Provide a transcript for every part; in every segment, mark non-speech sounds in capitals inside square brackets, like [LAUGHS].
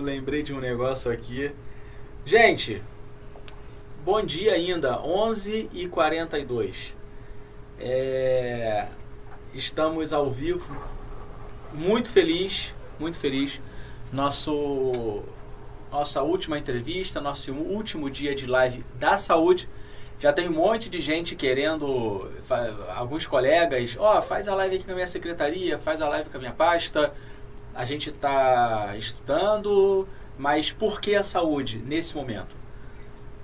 Eu lembrei de um negócio aqui. Gente, bom dia ainda, 11h42. É, estamos ao vivo, muito feliz, muito feliz. Nosso, nossa última entrevista, nosso último dia de live da saúde. Já tem um monte de gente querendo, alguns colegas, ó, oh, faz a live aqui na minha secretaria, faz a live com a minha pasta. A gente está estudando, mas por que a saúde nesse momento?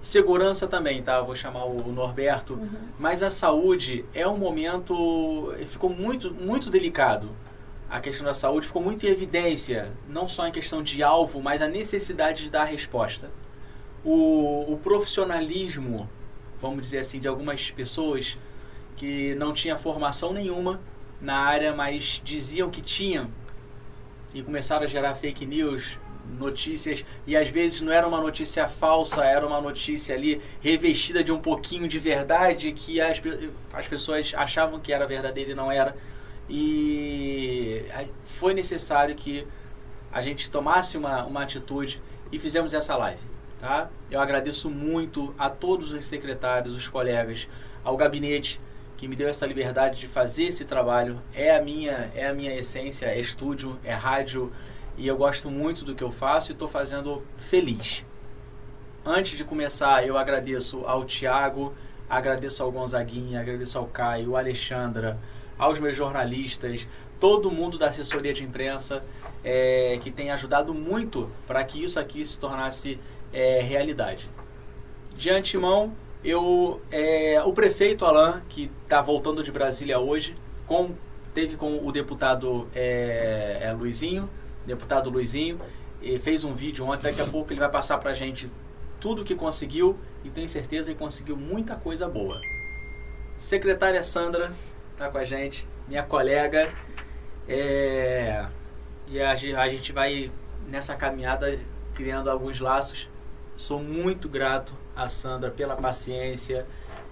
Segurança também, tá? Vou chamar o Norberto. Uhum. Mas a saúde é um momento. Ficou muito, muito delicado. A questão da saúde ficou muito em evidência, não só em questão de alvo, mas a necessidade de dar resposta. O, o profissionalismo vamos dizer assim, de algumas pessoas que não tinha formação nenhuma na área, mas diziam que tinham e começaram a gerar fake news, notícias, e às vezes não era uma notícia falsa, era uma notícia ali revestida de um pouquinho de verdade que as, as pessoas achavam que era verdadeira e não era. E foi necessário que a gente tomasse uma, uma atitude e fizemos essa live. Tá? Eu agradeço muito a todos os secretários, os colegas, ao gabinete que me deu essa liberdade de fazer esse trabalho. É a minha, é a minha essência, é estúdio, é rádio e eu gosto muito do que eu faço e estou fazendo feliz. Antes de começar, eu agradeço ao Tiago, agradeço ao Gonzaguinha, agradeço ao Caio, ao Alexandra, aos meus jornalistas, todo mundo da assessoria de imprensa é, que tem ajudado muito para que isso aqui se tornasse é, realidade. De antemão, eu, é, o prefeito Alain, que está voltando de Brasília hoje, com, teve com o deputado é, é, Luizinho, deputado Luizinho, e fez um vídeo ontem, daqui a pouco ele vai passar para a gente tudo que conseguiu e tenho certeza que conseguiu muita coisa boa. Secretária Sandra está com a gente, minha colega, é, e a, a gente vai nessa caminhada criando alguns laços Sou muito grato a Sandra pela paciência.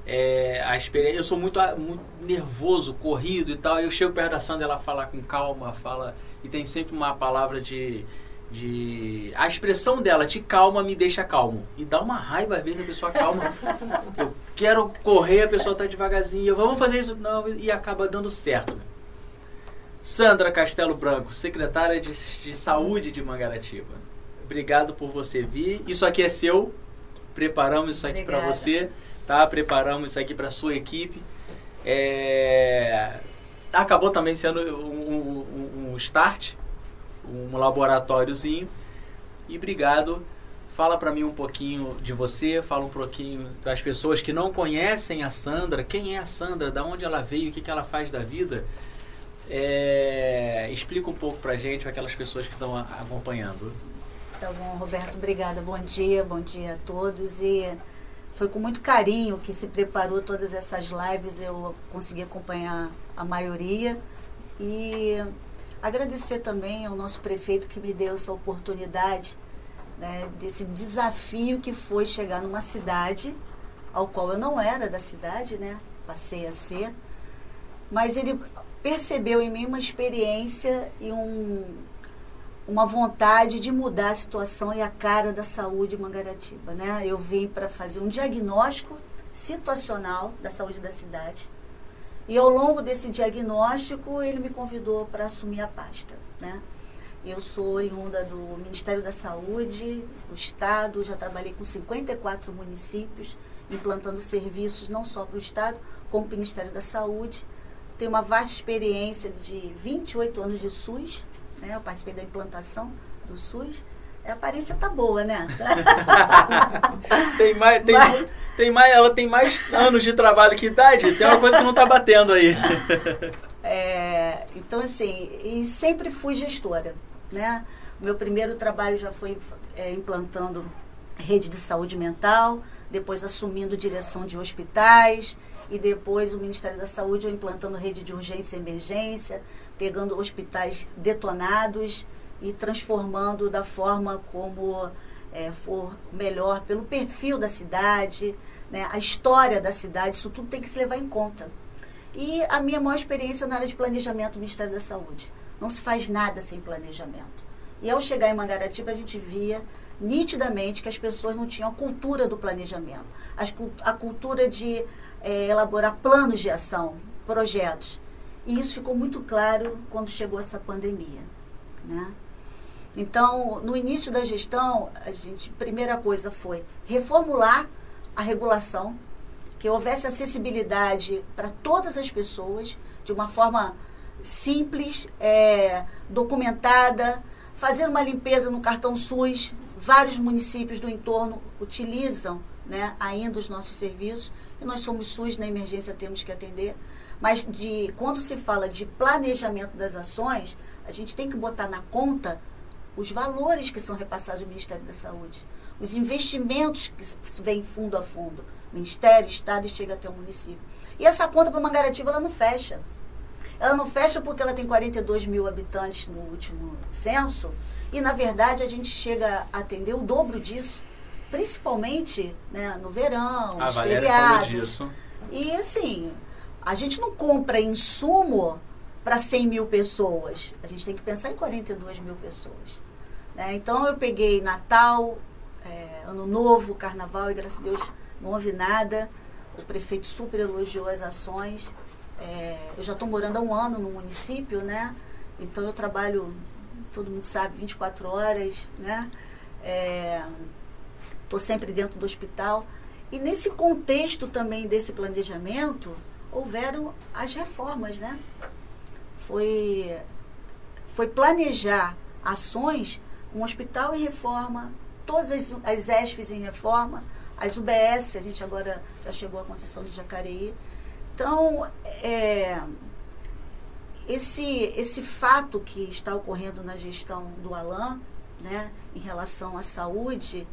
É, a experiência, eu sou muito, muito nervoso, corrido e tal. Eu chego perto da Sandra, ela fala com calma, fala e tem sempre uma palavra de, de a expressão dela de calma me deixa calmo e dá uma raiva às vezes a pessoa calma. [LAUGHS] eu quero correr, a pessoa está devagarzinho. Vamos fazer isso não e acaba dando certo. Sandra Castelo Branco, secretária de, de Saúde de Mangaratiba. Obrigado por você vir. Isso aqui é seu. Preparamos isso aqui para você, tá? Preparamos isso aqui para sua equipe. É... Acabou também sendo um, um, um start, um laboratóriozinho. E obrigado. Fala para mim um pouquinho de você, fala um pouquinho das pessoas que não conhecem a Sandra. Quem é a Sandra? Da onde ela veio? O que, que ela faz da vida? É, explica um pouco para gente, aquelas pessoas que estão acompanhando. Tá bom, Roberto, obrigada. Bom dia, bom dia a todos. E foi com muito carinho que se preparou todas essas lives, eu consegui acompanhar a maioria. E agradecer também ao nosso prefeito que me deu essa oportunidade, né, desse desafio que foi chegar numa cidade ao qual eu não era da cidade, né? Passei a ser. Mas ele percebeu em mim uma experiência e um, uma vontade de mudar a situação e a cara da saúde em Mangaratiba. Né? Eu vim para fazer um diagnóstico situacional da saúde da cidade. E ao longo desse diagnóstico, ele me convidou para assumir a pasta. Né? Eu sou oriunda do Ministério da Saúde, do Estado, já trabalhei com 54 municípios, implantando serviços não só para o Estado, como para o Ministério da Saúde. Tenho uma vasta experiência de 28 anos de SUS, né? Eu participei da implantação do SUS. A aparência tá boa, né? [LAUGHS] tem mais, tem, Mas... tem mais, ela tem mais anos de trabalho que idade. Tem uma coisa que não está batendo aí. [LAUGHS] É, então assim, e sempre fui gestora, né? O meu primeiro trabalho já foi é, implantando rede de saúde mental, depois assumindo direção de hospitais e depois o Ministério da Saúde implantando rede de urgência e emergência, pegando hospitais detonados e transformando da forma como é, for melhor pelo perfil da cidade, né, a história da cidade, isso tudo tem que se levar em conta. E a minha maior experiência na área de planejamento do Ministério da Saúde. Não se faz nada sem planejamento. E ao chegar em Mangaratiba, a gente via nitidamente que as pessoas não tinham a cultura do planejamento, a cultura de é, elaborar planos de ação, projetos. E isso ficou muito claro quando chegou essa pandemia. Né? Então, no início da gestão, a gente, primeira coisa foi reformular a regulação, que houvesse acessibilidade para todas as pessoas, de uma forma simples, é, documentada, fazer uma limpeza no cartão SUS. Vários municípios do entorno utilizam né, ainda os nossos serviços, e nós somos SUS, na emergência temos que atender. Mas de quando se fala de planejamento das ações, a gente tem que botar na conta os valores que são repassados ao Ministério da Saúde, os investimentos que vêm fundo a fundo, Ministério, Estado e chega até o município. E essa conta para Mangaratiba ela não fecha. Ela não fecha porque ela tem 42 mil habitantes no último censo e, na verdade, a gente chega a atender o dobro disso, principalmente né, no verão, a nos Valéria feriados. Falou disso. E, assim, a gente não compra insumo para 100 mil pessoas. A gente tem que pensar em 42 mil pessoas. Né? Então, eu peguei Natal, é, Ano Novo, Carnaval, e graças a Deus não houve nada. O prefeito super elogiou as ações. É, eu já estou morando há um ano no município, né? Então eu trabalho, todo mundo sabe, 24 horas, né? Estou é, sempre dentro do hospital. E nesse contexto também desse planejamento, houveram as reformas, né? Foi, foi planejar ações, um hospital em reforma, todas as, as ESFs em reforma, as UBS, a gente agora já chegou à concessão de Jacareí. Então, é, esse, esse fato que está ocorrendo na gestão do Alain, né, em relação à saúde,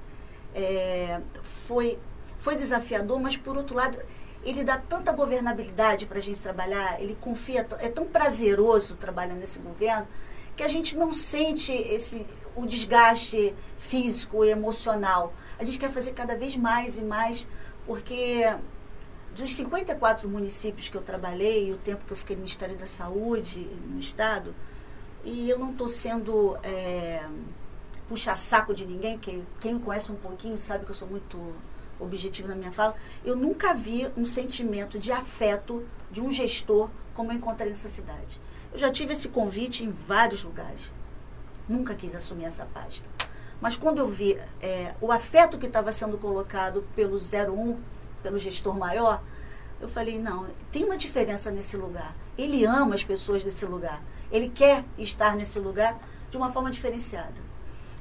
é, foi, foi desafiador, mas, por outro lado, ele dá tanta governabilidade para a gente trabalhar, ele confia, é tão prazeroso trabalhar nesse governo, que a gente não sente esse o desgaste físico e emocional. A gente quer fazer cada vez mais e mais, porque dos 54 municípios que eu trabalhei, o tempo que eu fiquei no Ministério da Saúde, no Estado, e eu não estou sendo é, puxa-saco de ninguém, que quem me conhece um pouquinho sabe que eu sou muito objetivo na minha fala, eu nunca vi um sentimento de afeto de um gestor como eu encontrei nessa cidade. Eu já tive esse convite em vários lugares. Nunca quis assumir essa pasta. Mas quando eu vi é, o afeto que estava sendo colocado pelo 01, pelo gestor maior, eu falei, não, tem uma diferença nesse lugar. Ele ama as pessoas desse lugar. Ele quer estar nesse lugar de uma forma diferenciada.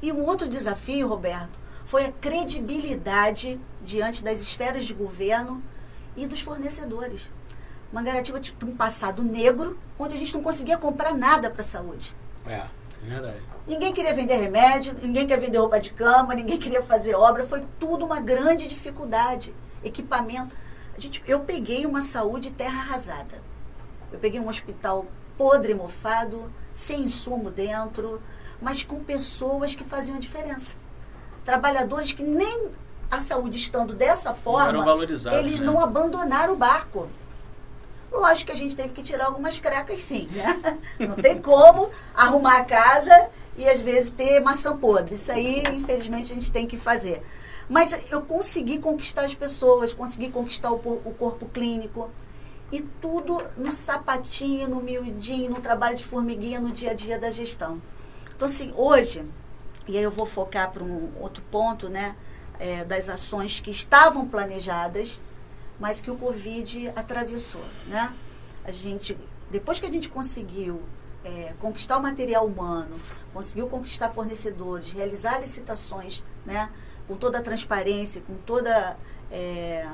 E um outro desafio, Roberto, foi a credibilidade diante das esferas de governo e dos fornecedores. Mangaratiba tinha um passado negro, onde a gente não conseguia comprar nada para a saúde. É, é verdade. Ninguém queria vender remédio, ninguém queria vender roupa de cama, ninguém queria fazer obra. Foi tudo uma grande dificuldade. Equipamento. A gente, eu peguei uma saúde terra arrasada. Eu peguei um hospital podre, mofado, sem insumo dentro, mas com pessoas que faziam a diferença. Trabalhadores que nem a saúde estando dessa forma, eles né? não abandonaram o barco. Lógico que a gente teve que tirar algumas crecas, sim, né? [LAUGHS] Não tem como arrumar a casa e às vezes ter maçã podre. Isso aí, infelizmente, a gente tem que fazer. Mas eu consegui conquistar as pessoas, consegui conquistar o, o corpo clínico. E tudo no sapatinho, no miudinho, no trabalho de formiguinha, no dia a dia da gestão. Então, assim, hoje, e aí eu vou focar para um outro ponto, né? É, das ações que estavam planejadas mas que o Covid atravessou, né? A gente, depois que a gente conseguiu é, conquistar o material humano, conseguiu conquistar fornecedores, realizar licitações, né? Com toda a transparência, com toda é,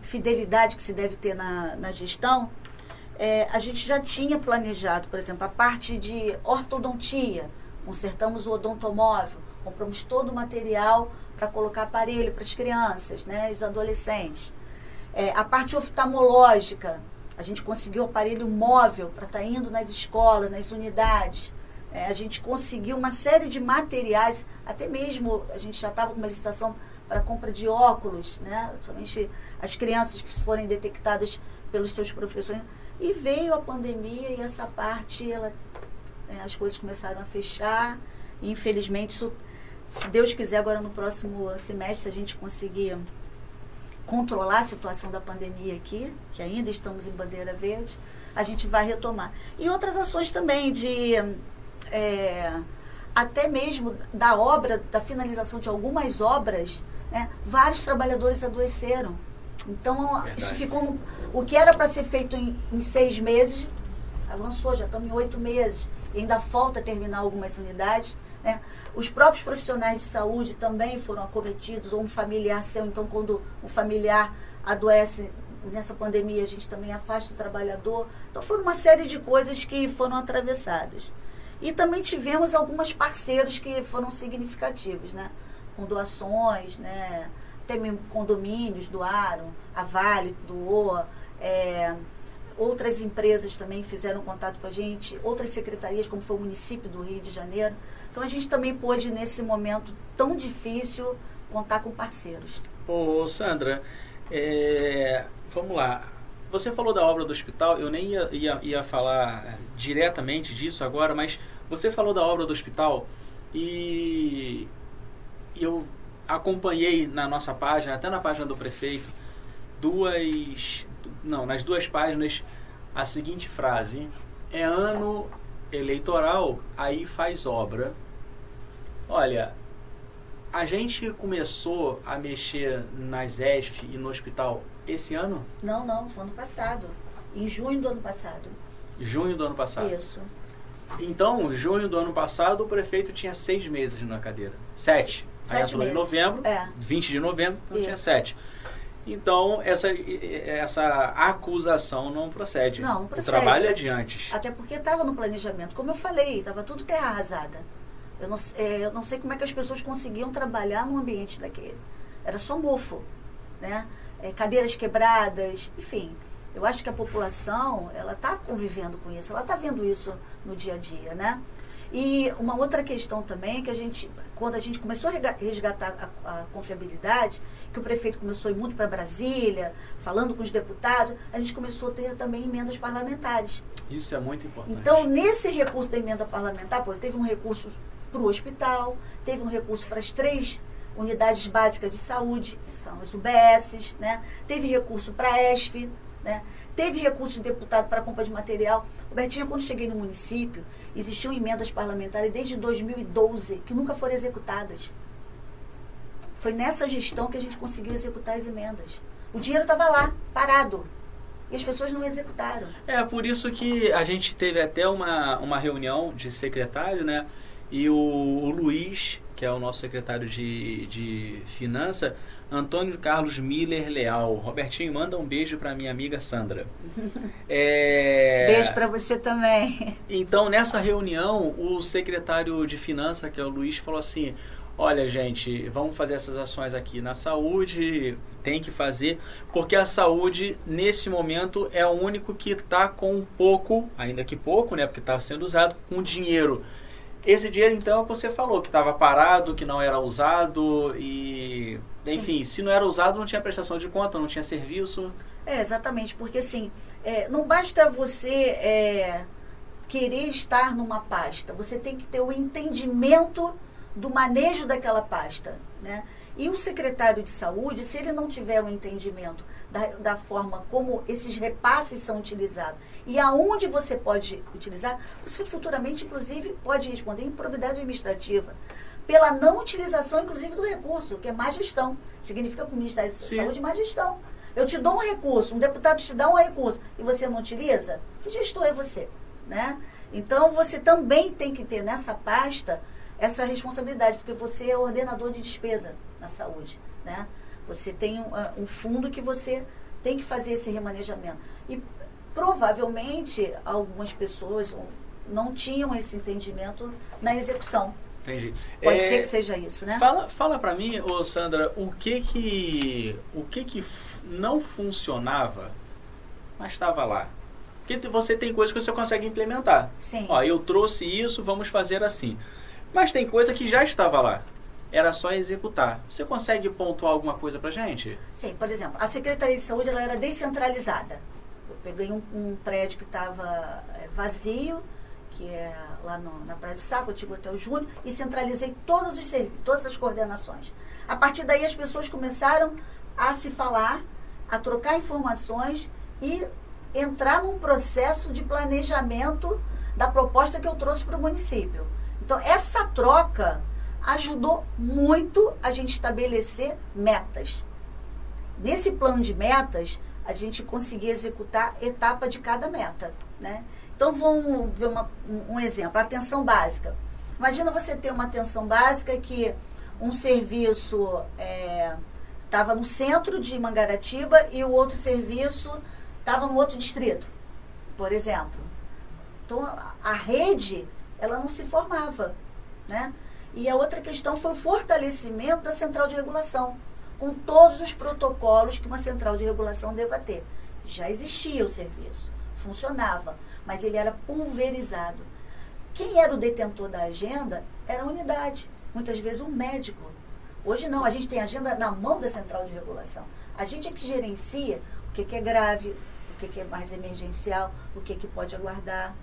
fidelidade que se deve ter na, na gestão, é, a gente já tinha planejado, por exemplo, a parte de ortodontia, consertamos o odontomóvel, compramos todo o material para colocar aparelho para as crianças, né, os adolescentes. É, a parte oftalmológica, a gente conseguiu aparelho móvel para estar tá indo nas escolas, nas unidades. É, a gente conseguiu uma série de materiais, até mesmo a gente já estava com uma licitação para compra de óculos, né? somente as crianças que forem detectadas pelos seus professores. E veio a pandemia e essa parte, ela, é, as coisas começaram a fechar infelizmente, isso, se Deus quiser, agora no próximo semestre, se a gente conseguir controlar a situação da pandemia aqui, que ainda estamos em bandeira verde, a gente vai retomar. E outras ações também de é, até mesmo da obra, da finalização de algumas obras, né, vários trabalhadores adoeceram. Então, Verdade. isso ficou. O que era para ser feito em, em, seis meses, avançou, já estamos em oito meses. E ainda falta terminar algumas unidades. Né? Os próprios profissionais de saúde também foram acometidos, ou um familiar seu. Então, quando o familiar adoece nessa pandemia, a gente também afasta o trabalhador. Então, foram uma série de coisas que foram atravessadas. E também tivemos algumas parceiros que foram significativos, né? com doações, né? até mesmo condomínios doaram, a Vale doou, é, outras empresas também fizeram contato com a gente, outras secretarias, como foi o município do Rio de Janeiro. Então a gente também pôde, nesse momento tão difícil, contar com parceiros. Ô, Sandra, é, vamos lá. Você falou da obra do hospital, eu nem ia, ia, ia falar diretamente disso agora, mas você falou da obra do hospital e eu acompanhei na nossa página, até na página do prefeito, duas. Não, nas duas páginas, a seguinte frase: é ano eleitoral, aí faz obra. Olha, a gente começou a mexer nas ESF e no hospital esse ano? Não, não, foi ano passado. Em junho do ano passado. Junho do ano passado. Isso. Então, junho do ano passado, o prefeito tinha seis meses na cadeira. Sete. Sete meses. em novembro, é. 20 de novembro, então Isso. tinha sete. Então, essa, essa acusação não procede. Não, não procede. O trabalho é de antes. Até porque estava no planejamento. Como eu falei, estava tudo terra arrasada. Eu não, é, eu não sei como é que as pessoas conseguiam trabalhar num ambiente daquele. Era só mofo, né? É, cadeiras quebradas, enfim. Eu acho que a população, ela está convivendo com isso, ela está vendo isso no dia a dia, né? E uma outra questão também, que a gente, quando a gente começou a resgatar a, a confiabilidade, que o prefeito começou a ir muito para Brasília, falando com os deputados, a gente começou a ter também emendas parlamentares. Isso é muito importante. Então, nesse recurso da emenda parlamentar, pô, teve um recurso para o hospital, teve um recurso para as três unidades básicas de saúde, que são as UBSs, né? teve recurso para a ESF, né? Teve recurso de deputado para compra de material. Robertinho, quando cheguei no município, existiam emendas parlamentares desde 2012 que nunca foram executadas. Foi nessa gestão que a gente conseguiu executar as emendas. O dinheiro estava lá, parado. E as pessoas não executaram. É por isso que a gente teve até uma, uma reunião de secretário, né? E o, o Luiz, que é o nosso secretário de, de Finança, Antônio Carlos Miller Leal. Robertinho, manda um beijo para minha amiga Sandra. [LAUGHS] É... Beijo para você também. Então, nessa reunião, o secretário de Finanças, que é o Luiz, falou assim: olha, gente, vamos fazer essas ações aqui na saúde, tem que fazer, porque a saúde, nesse momento, é o único que está com pouco, ainda que pouco, né, porque está sendo usado, com dinheiro esse dinheiro, então, é o que você falou, que estava parado, que não era usado e... Enfim, Sim. se não era usado, não tinha prestação de conta, não tinha serviço. É, exatamente, porque assim, é, não basta você é, querer estar numa pasta, você tem que ter o entendimento do manejo daquela pasta, né? E o secretário de saúde, se ele não tiver o um entendimento da, da forma como esses repasses são utilizados e aonde você pode utilizar, você futuramente, inclusive, pode responder improbidade administrativa pela não utilização, inclusive, do recurso, que é má gestão. Significa para o Ministério da Sim. Saúde má gestão. Eu te dou um recurso, um deputado te dá um recurso e você não utiliza, que gestor é você? Né? Então, você também tem que ter nessa pasta essa responsabilidade, porque você é ordenador de despesa na saúde, né? Você tem um, ah, um fundo que você tem que fazer esse remanejamento. E provavelmente algumas pessoas não tinham esse entendimento na execução. Entendi. Pode é, ser que seja isso, né? Fala, fala para mim, ô Sandra, o que que o que que não funcionava, mas estava lá. Porque você tem coisas que você consegue implementar. Sim. Ó, eu trouxe isso, vamos fazer assim. Mas tem coisa que já estava lá. Era só executar. Você consegue pontuar alguma coisa para gente? Sim, por exemplo, a Secretaria de Saúde ela era descentralizada. Eu peguei um, um prédio que estava é, vazio que é lá no, na Praia do Saco, antigo Hotel Júnior, e centralizei todos os todas as coordenações. A partir daí as pessoas começaram a se falar, a trocar informações e entrar num processo de planejamento da proposta que eu trouxe para o município. Então, essa troca ajudou muito a gente estabelecer metas. Nesse plano de metas, a gente conseguia executar etapa de cada meta. Né? Então, vamos ver uma, um, exemplo: atenção básica. Imagina você ter uma atenção básica que um serviço estava é, no centro de Mangaratiba e o outro serviço estava no outro distrito, por exemplo. Então, a, a rede, ela não se formava. Né? E a outra questão foi o fortalecimento da central de regulação, com todos os protocolos que uma central de regulação deva ter. Já existia o serviço, funcionava, mas ele era pulverizado. Quem era o detentor da agenda era a unidade, muitas vezes um médico. Hoje não, a gente tem agenda na mão da central de regulação. A gente é que gerencia o que, é grave, o que, que é mais emergencial, o que, que pode aguardar.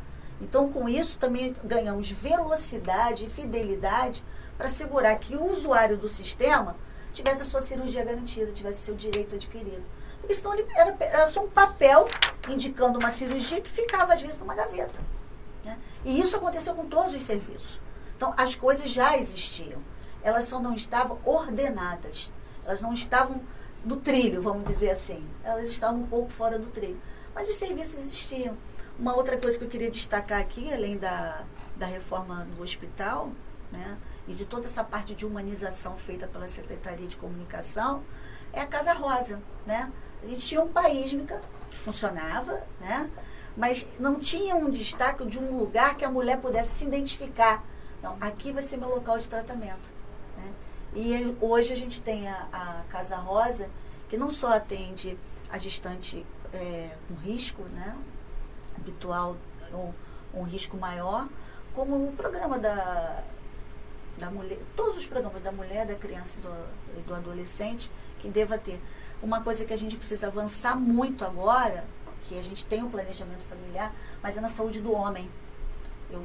Então, com isso, também ganhamos velocidade e fidelidade para assegurar que o usuário do sistema tivesse a sua cirurgia garantida, tivesse seu direito adquirido. Porque senão ele era, era só um papel indicando uma cirurgia que ficava, às vezes, numa gaveta. Né? E isso aconteceu com todos os serviços. Então, as coisas já existiam. Elas só não estavam ordenadas. Elas não estavam no trilho, vamos dizer assim. Elas estavam um pouco fora do trilho. Mas os serviços existiam. Uma outra coisa que eu queria destacar aqui, além da, da reforma do hospital, né, e de toda essa parte de humanização feita pela Secretaria de Comunicação, é a Casa Rosa. Né? A gente tinha um paísmica que funcionava, né, mas não tinha um destaque de um lugar que a mulher pudesse se identificar. Não, aqui vai ser meu local de tratamento. Né? E hoje a gente tem a, a Casa Rosa, que não só atende a gestante é, com risco, né, habitual ou um risco maior, como o programa da, da mulher, todos os programas da mulher, da criança e do, e do adolescente que deva ter. Uma coisa que a gente precisa avançar muito agora, que a gente tem um planejamento familiar, mas é na saúde do homem. Eu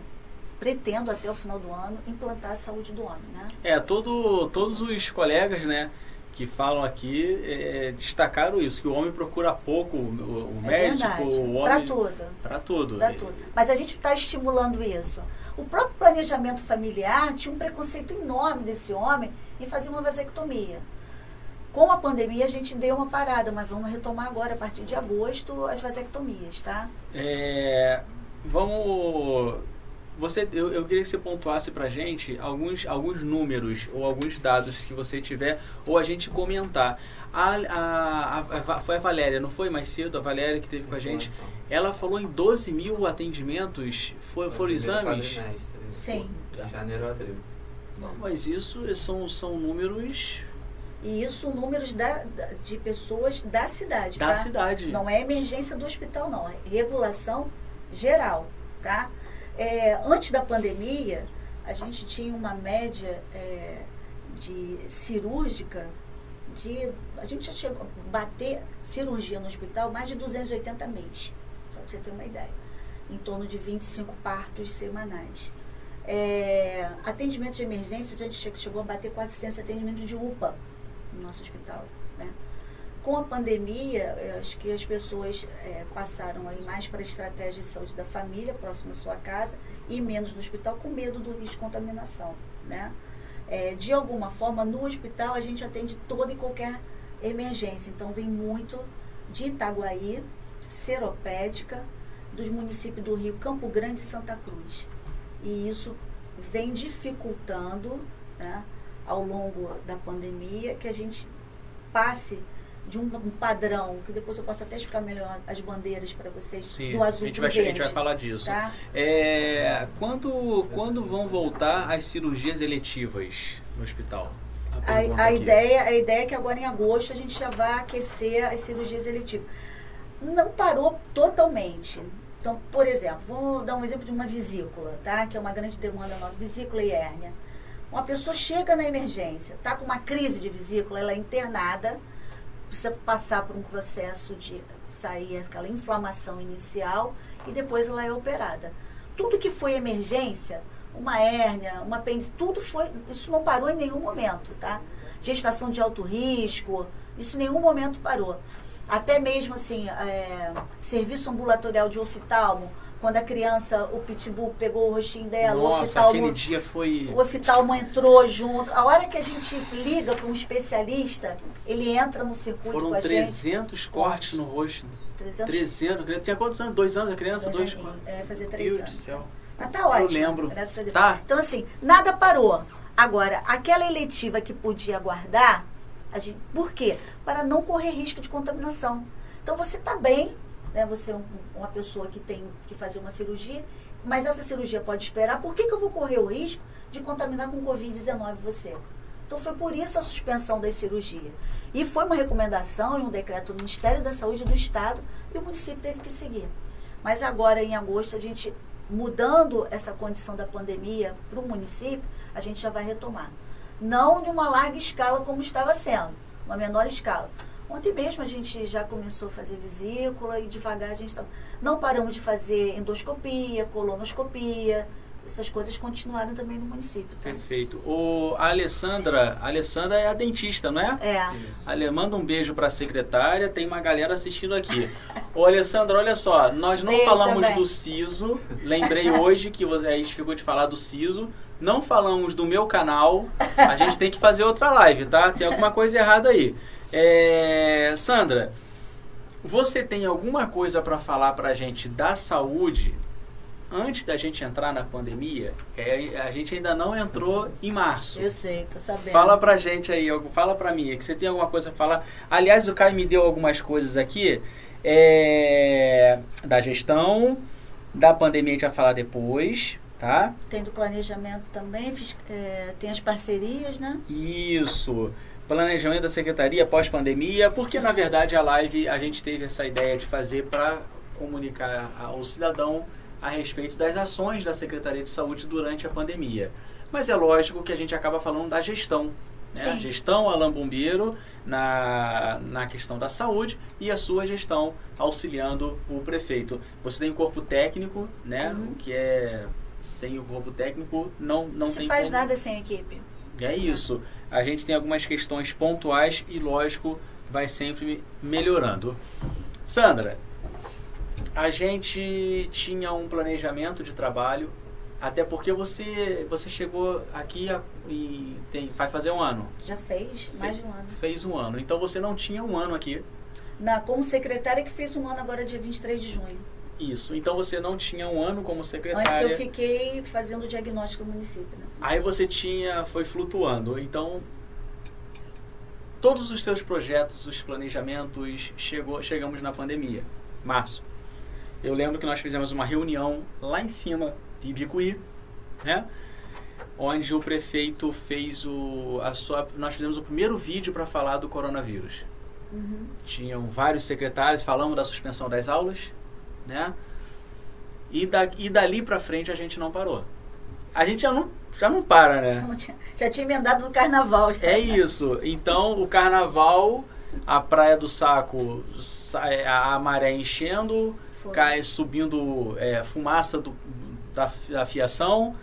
pretendo até o final do ano implantar a saúde do homem, né? É, todo, todos os colegas, né, que falam aqui é, destacaram isso, que o homem procura pouco o, o é médico, verdade. o homem... Para tudo. Para tudo. Para tudo. Mas a gente está estimulando isso. O próprio planejamento familiar tinha um preconceito enorme desse homem em fazer uma vasectomia. Com a pandemia, a gente deu uma parada, mas vamos retomar agora, a partir de agosto, as vasectomias, tá? É, vamos você, eu, eu queria que você pontuasse pra gente alguns, alguns números ou alguns dados que você tiver, ou a gente comentar. A, a, a, foi a Valéria, não foi mais cedo? A Valéria que teve com a gente. Ela falou em 12 mil atendimentos. For, foram exames? Sim. De janeiro a abril. Não, mas isso são, são números. E isso números da, de pessoas da cidade. Da tá? cidade. Não é emergência do hospital, não. É regulação geral. Tá? É, antes da pandemia, a gente tinha uma média é, de cirúrgica de. A gente já chegou a bater cirurgia no hospital mais de 280 mês, só para você ter uma ideia. Em torno de 25 partos semanais. É, atendimento de emergência, a gente chegou a bater 400 atendimentos de UPA no nosso hospital. Com a pandemia, acho que as pessoas é, passaram aí mais para a estratégia de saúde da família, próxima à sua casa, e menos no hospital, com medo do risco de contaminação. Né? É, de alguma forma, no hospital, a gente atende toda e qualquer emergência. Então, vem muito de Itaguaí, Seropédica, dos municípios do Rio, Campo Grande e Santa Cruz. E isso vem dificultando, né, ao longo da pandemia, que a gente passe de um, padrão, que depois eu posso até explicar melhor as bandeiras para vocês, Sim, do azul a gente, vai, verde, a gente vai falar disso. Tá? É, quando, quando vão voltar as cirurgias eletivas no hospital? A, a, ideia, a ideia é que agora em agosto a gente já vai aquecer as cirurgias eletivas. Não parou totalmente. Então, por exemplo, vou dar um exemplo de uma vesícula, tá? que é uma grande demanda nossa, vesícula e hérnia. Uma pessoa chega na emergência, está com uma crise de vesícula, ela é internada, precisa passar por um processo de sair aquela inflamação inicial e depois ela é operada. tudo que foi emergência, uma hérnia, uma apêndice, tudo foi, isso não parou em nenhum momento, tá? Gestação de alto risco, isso em nenhum momento parou. Até mesmo assim, é, serviço ambulatorial de oftalmo, quando a criança, o pitbull pegou o rostinho dela, Nossa, o oftalmo, aquele dia foi... o oftalmo entrou junto. A hora que a gente liga para um especialista, ele entra no circuito Foram com a 300 gente. cortes no rosto. 300 300. Tinha quantos anos? Dois anos a criança? Dois Dois, quatro. É, fazer três Deus do anos. céu. Mas tá ótimo. lembro. a Deus. Tá. Então, assim, nada parou. Agora, aquela eletiva que podia aguardar, gente, por quê? Para não correr risco de contaminação. Então, você está bem, né? você é um- uma pessoa que tem que fazer uma cirurgia, mas essa cirurgia pode esperar. Por que, que eu vou correr o risco de contaminar com Covid-19 você? Então, foi por isso a suspensão das cirurgias. E foi uma recomendação e um decreto do Ministério da Saúde do Estado e o município teve que seguir. Mas agora, em agosto, a gente, mudando essa condição da pandemia para o município, a gente já vai retomar. Não de uma larga escala como estava sendo, uma menor escala. Ontem mesmo a gente já começou a fazer vesícula e devagar a gente tá... não paramos de fazer endoscopia, colonoscopia, essas coisas continuaram também no município. Tá? Perfeito. O, a Alessandra, a Alessandra é a dentista, não é? É, Ale, manda um beijo para a secretária, tem uma galera assistindo aqui. Ô, Alessandra, olha só, nós não Beijo falamos também. do SISO, lembrei hoje que você, a gente ficou de falar do SISO, não falamos do meu canal, a gente tem que fazer outra live, tá? Tem alguma coisa errada aí. É, Sandra, você tem alguma coisa para falar para a gente da saúde antes da gente entrar na pandemia? A gente ainda não entrou em março. eu sei, tô sabendo. Fala pra gente aí, fala pra mim, é que você tem alguma coisa pra falar. Aliás, o Caio me deu algumas coisas aqui é, da gestão, da pandemia a gente vai falar depois, tá? Tem do planejamento também, fiz- é, tem as parcerias, né? Isso. Planejamento da secretaria pós-pandemia, porque na verdade a live a gente teve essa ideia de fazer para comunicar ao cidadão a respeito das ações da Secretaria de Saúde durante a pandemia. Mas é lógico que a gente acaba falando da gestão. Né? Sim. Gestão Alain Bombeiro na, na questão da saúde e a sua gestão auxiliando o prefeito. Você tem corpo técnico, né? Uhum. O que é sem o corpo técnico não, não Não tem se faz como- nada sem equipe. é isso. A gente tem algumas questões pontuais e, lógico, vai sempre melhorando. Sandra, a gente tinha um planejamento de trabalho, até porque você, você chegou aqui a- e tem, vai fazer um ano. Já fez mais de um ano. Fez um ano. Então você não tinha um ano aqui. Na, como secretária que fez um ano agora dia 23 de junho. Isso. Então você não tinha um ano como secretária. Antes eu fiquei fazendo o diagnóstico do município, né? Aí você tinha, foi flutuando. Então, todos os seus projetos, os planejamentos, chegou, chegamos na pandemia, março. Eu lembro que nós fizemos uma reunião lá em cima, em Bicuí, né? Onde o prefeito fez o, a sua, nós fizemos o primeiro vídeo para falar do coronavírus. Uhum. Tinham vários secretários, falamos da suspensão das aulas, né? E, da, e dali para frente a gente não parou. A gente já não, já não para, né? Já, tinha, já tinha emendado no carnaval. já. É isso. Então, o carnaval, a Praia do Saco, a maré enchendo. Cai subindo é, fumaça do- da, da fiação,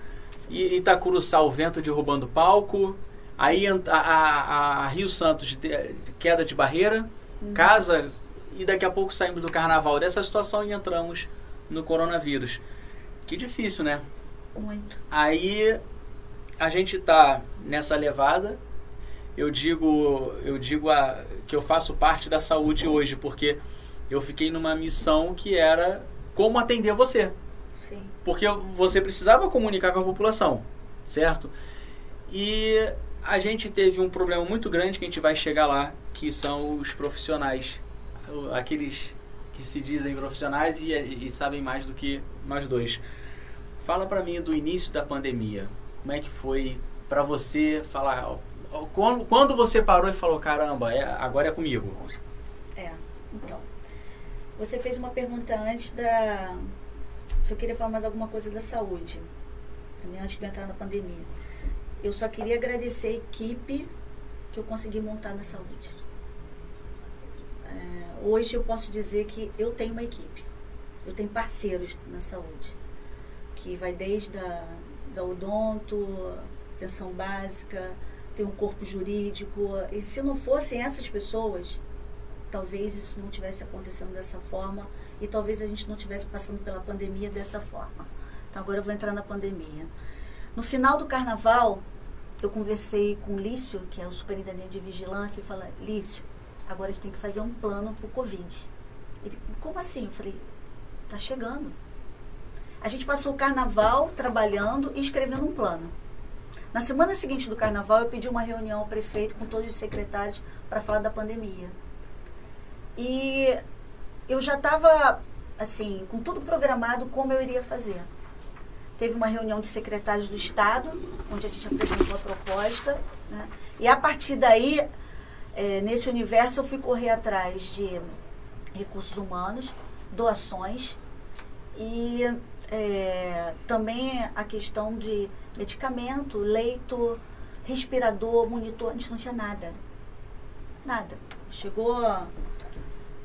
e Itacuruçá, o vento derrubando palco, aí a, a- a Rio Santos, de- queda de barreira, casa, e daqui a pouco saímos do carnaval dessa situação e entramos no coronavírus. Que difícil, né? Muito. Aí a gente tá nessa levada. Eu digo, eu digo a, que eu faço parte da saúde hoje, porque eu fiquei numa missão que era como atender você. Sim. Porque você precisava comunicar com a população, certo? E a gente teve um problema muito grande que a gente vai chegar lá, que são os profissionais. Aqueles que se dizem profissionais e, e sabem mais do que nós dois. Fala pra mim do início da pandemia. Como é que foi pra você falar... Quando, quando você parou e falou, caramba, é, agora é comigo. É. Então. Você fez uma pergunta antes da. Se eu queria falar mais alguma coisa da saúde. Antes de eu entrar na pandemia. Eu só queria agradecer a equipe que eu consegui montar na saúde. É, hoje eu posso dizer que eu tenho uma equipe. Eu tenho parceiros na saúde. que vai desde a da odonto, atenção básica, tem um corpo jurídico. E se não fossem essas pessoas, talvez isso não tivesse acontecendo dessa forma e talvez a gente não tivesse passando pela pandemia dessa forma. Então agora eu vou entrar na pandemia. No final do carnaval, eu conversei com o Lício, que é o superintendente de vigilância, e falei, Lício, agora a gente tem que fazer um plano para o Covid. Ele, como assim? Eu falei, tá chegando. A gente passou o carnaval trabalhando e escrevendo um plano. Na semana seguinte do carnaval, eu pedi uma reunião ao prefeito com todos os secretários para falar da pandemia. E eu já estava, assim, com tudo programado como eu iria fazer. Teve uma reunião de secretários do Estado, onde a gente apresentou a proposta. Né? E a partir daí, é, nesse universo, eu fui correr atrás de recursos humanos, doações e é, também a questão de medicamento, leito, respirador, monitor, a gente não tinha nada. Nada. Chegou.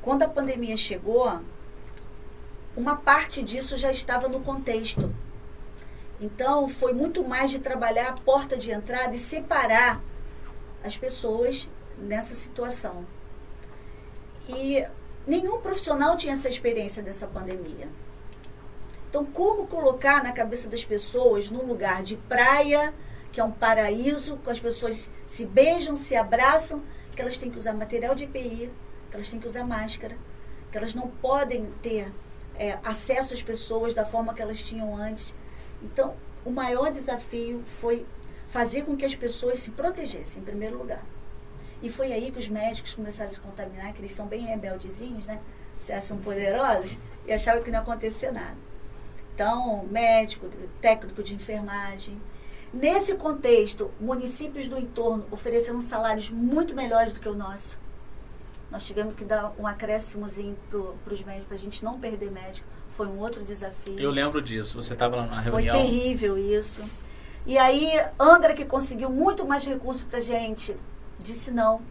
Quando a pandemia chegou, uma parte disso já estava no contexto. Então, foi muito mais de trabalhar a porta de entrada e separar as pessoas nessa situação. E nenhum profissional tinha essa experiência dessa pandemia. Então, como colocar na cabeça das pessoas, num lugar de praia, que é um paraíso, que as pessoas se beijam, se abraçam, que elas têm que usar material de EPI, que elas têm que usar máscara, que elas não podem ter é, acesso às pessoas da forma que elas tinham antes. Então, o maior desafio foi fazer com que as pessoas se protegessem, em primeiro lugar. E foi aí que os médicos começaram a se contaminar, que eles são bem rebeldezinhos, né? Se acham poderosos e achavam que não ia acontecer nada. Então, médico, técnico de enfermagem. Nesse contexto, municípios do entorno ofereceram salários muito melhores do que o nosso. Nós tivemos que dar um acréscimozinho para os médicos, para a gente não perder médico. Foi um outro desafio. Eu lembro disso. Você estava lá na reunião. Foi terrível isso. E aí, Angra, que conseguiu muito mais recursos para a gente, disse não.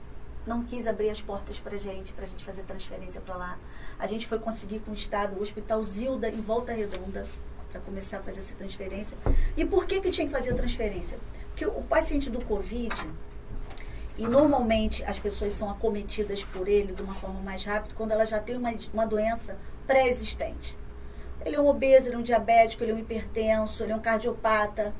Não quis abrir as portas para a gente, para a gente fazer transferência para lá. A gente foi conseguir com o Estado, o Hospital Zilda, em Volta Redonda, para começar a fazer essa transferência. E por que, que tinha que fazer a transferência? Porque o paciente do Covid, e normalmente as pessoas são acometidas por ele de uma forma mais rápida quando ela já tem uma, uma doença pré-existente. Ele é um obeso, ele é um diabético, ele é um hipertenso, ele é um cardiopata.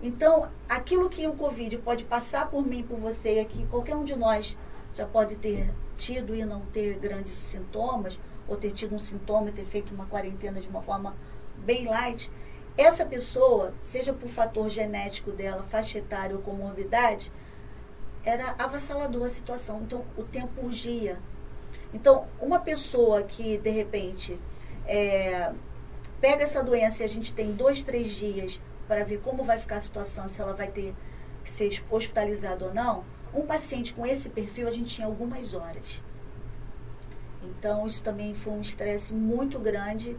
Então, aquilo que o Covid pode passar por mim, por você aqui, qualquer um de nós já pode ter tido e não ter grandes sintomas, ou ter tido um sintoma e ter feito uma quarentena de uma forma bem light. Essa pessoa, seja por fator genético dela, faixa etária ou comorbidade, era avassalador a situação. Então, o tempo urgia. Então, uma pessoa que, de repente, é, pega essa doença e a gente tem dois, três dias para ver como vai ficar a situação, se ela vai ter que ser hospitalizada ou não, um paciente com esse perfil a gente tinha algumas horas. Então, isso também foi um estresse muito grande.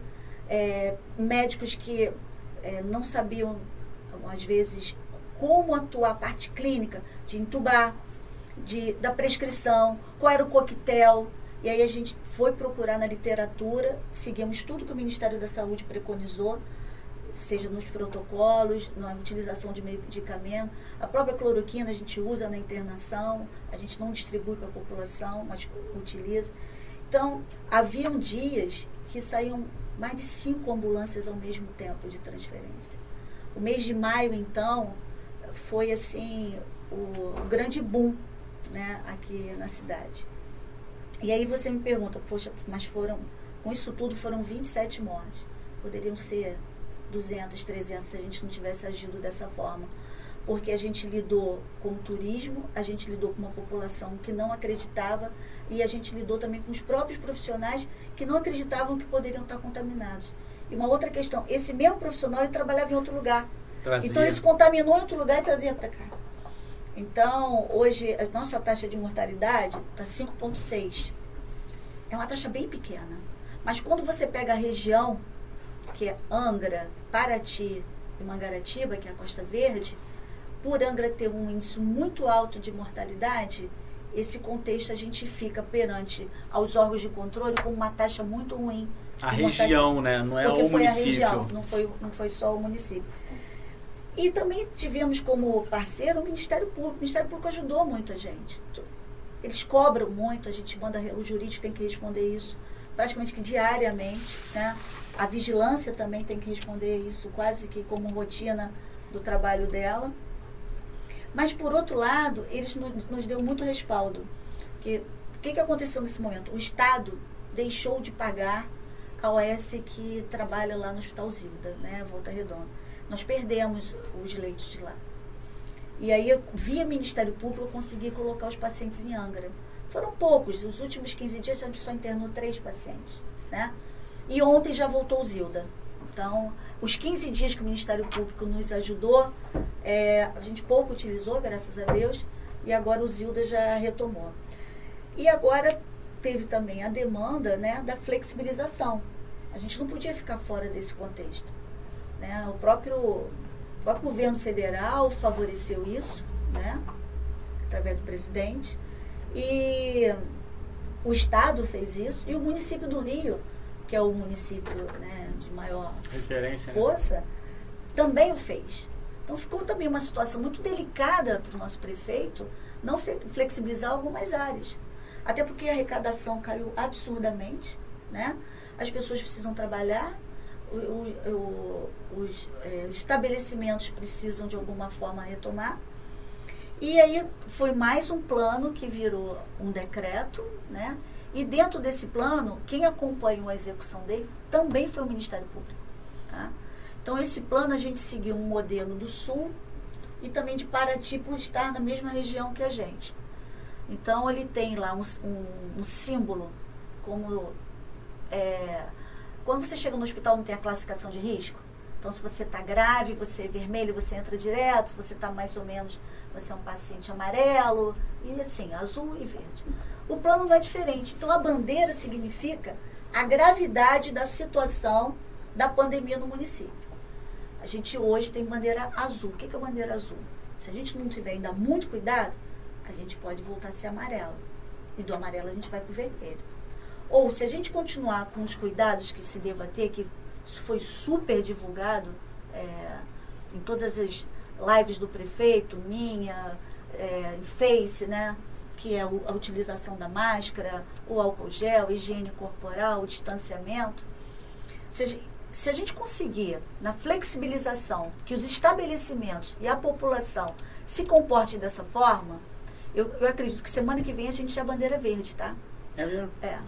É, médicos que é, não sabiam, às vezes, como atuar a parte clínica, de entubar, de, da prescrição, qual era o coquetel. E aí a gente foi procurar na literatura, seguimos tudo que o Ministério da Saúde preconizou, seja nos protocolos, na utilização de medicamento. A própria cloroquina a gente usa na internação, a gente não distribui para a população, mas utiliza. Então, haviam dias que saíam mais de cinco ambulâncias ao mesmo tempo de transferência. O mês de maio, então, foi assim o, grande boom né, aqui na cidade. E aí você me pergunta, poxa, mas foram, com isso tudo foram 27 mortes. Poderiam ser 200, 300 se a gente não tivesse agido dessa forma. Porque a gente lidou com o turismo, a gente lidou com uma população que não acreditava e a gente lidou também com os próprios profissionais que não acreditavam que poderiam estar contaminados. E uma outra questão, esse mesmo profissional ele trabalhava em outro lugar. Trazia. Então ele se contaminou em outro lugar e trazia para cá. Então, hoje, a nossa taxa de mortalidade está 5,6. É uma taxa bem pequena. Mas quando você pega a região, que é Angra, Paraty e Mangaratiba, que é a Costa Verde, por Angra ter um índice muito alto de mortalidade, esse contexto a gente fica perante aos órgãos de controle com uma taxa muito ruim A região, né? Não é porque o foi município. a região, não foi, não foi só o município. E também tivemos como parceiro o Ministério Público. O Ministério Público ajudou muito a gente. Eles cobram muito, a gente manda, o jurídico tem que responder isso praticamente que diariamente, né? A vigilância também tem que responder isso quase que como rotina do trabalho dela. Mas, por outro lado, eles nos, nos deu muito respaldo. O que, que aconteceu nesse momento? O Estado deixou de pagar a OS que trabalha lá no Hospital Zilda, né, Volta Redonda. Nós perdemos os leitos de lá. E aí, via Ministério Público, eu consegui colocar os pacientes em Angra. Foram poucos, nos últimos 15 dias a gente só internou três pacientes, né? E ontem já voltou o Zilda. Então, os 15 dias que o Ministério Público nos ajudou, é, a gente pouco utilizou, graças a Deus, e agora o Zilda já retomou. E agora teve também a demanda né, da flexibilização. A gente não podia ficar fora desse contexto. Né? O, próprio, o próprio governo federal favoreceu isso, né, através do presidente, e o Estado fez isso, e o município do Rio, que é o município né, de maior Referência, né? força, né? também o fez. Então ficou também uma situação muito delicada para o nosso prefeito não flexibilizar algumas áreas. Até porque a arrecadação caiu absurdamente, né? As pessoas precisam trabalhar, o, o, o, os é, estabelecimentos precisam de alguma forma retomar. E aí foi mais um plano que virou um decreto, né? E dentro desse plano, quem acompanhou a execução dele também foi o Ministério Público. Tá? Então, esse plano a gente seguiu um modelo do Sul e também de Paraty por estar na mesma região que a gente. Então, ele tem lá um, um, um símbolo como... É, quando você chega no hospital não tem a classificação de risco? Então, se você está grave, você é vermelho, você entra direto. Se você está mais ou menos, você é um paciente amarelo. E assim, azul e verde. O plano não é diferente. Então, a bandeira significa a gravidade da situação da pandemia no município. A gente hoje tem bandeira azul. O que é bandeira azul? Se a gente não tiver ainda muito cuidado, a gente pode voltar a ser amarelo. E do amarelo a gente vai para o vermelho. Ou se a gente continuar com os cuidados que se deva ter, que isso foi super divulgado é, em todas as lives do prefeito, minha, é, em Face, né? que é a utilização da máscara, o álcool gel, higiene corporal, o distanciamento. Se, se a gente conseguir, na flexibilização, que os estabelecimentos e a população se comportem dessa forma, eu, eu acredito que semana que vem a gente é a bandeira verde, tá? É mesmo? É.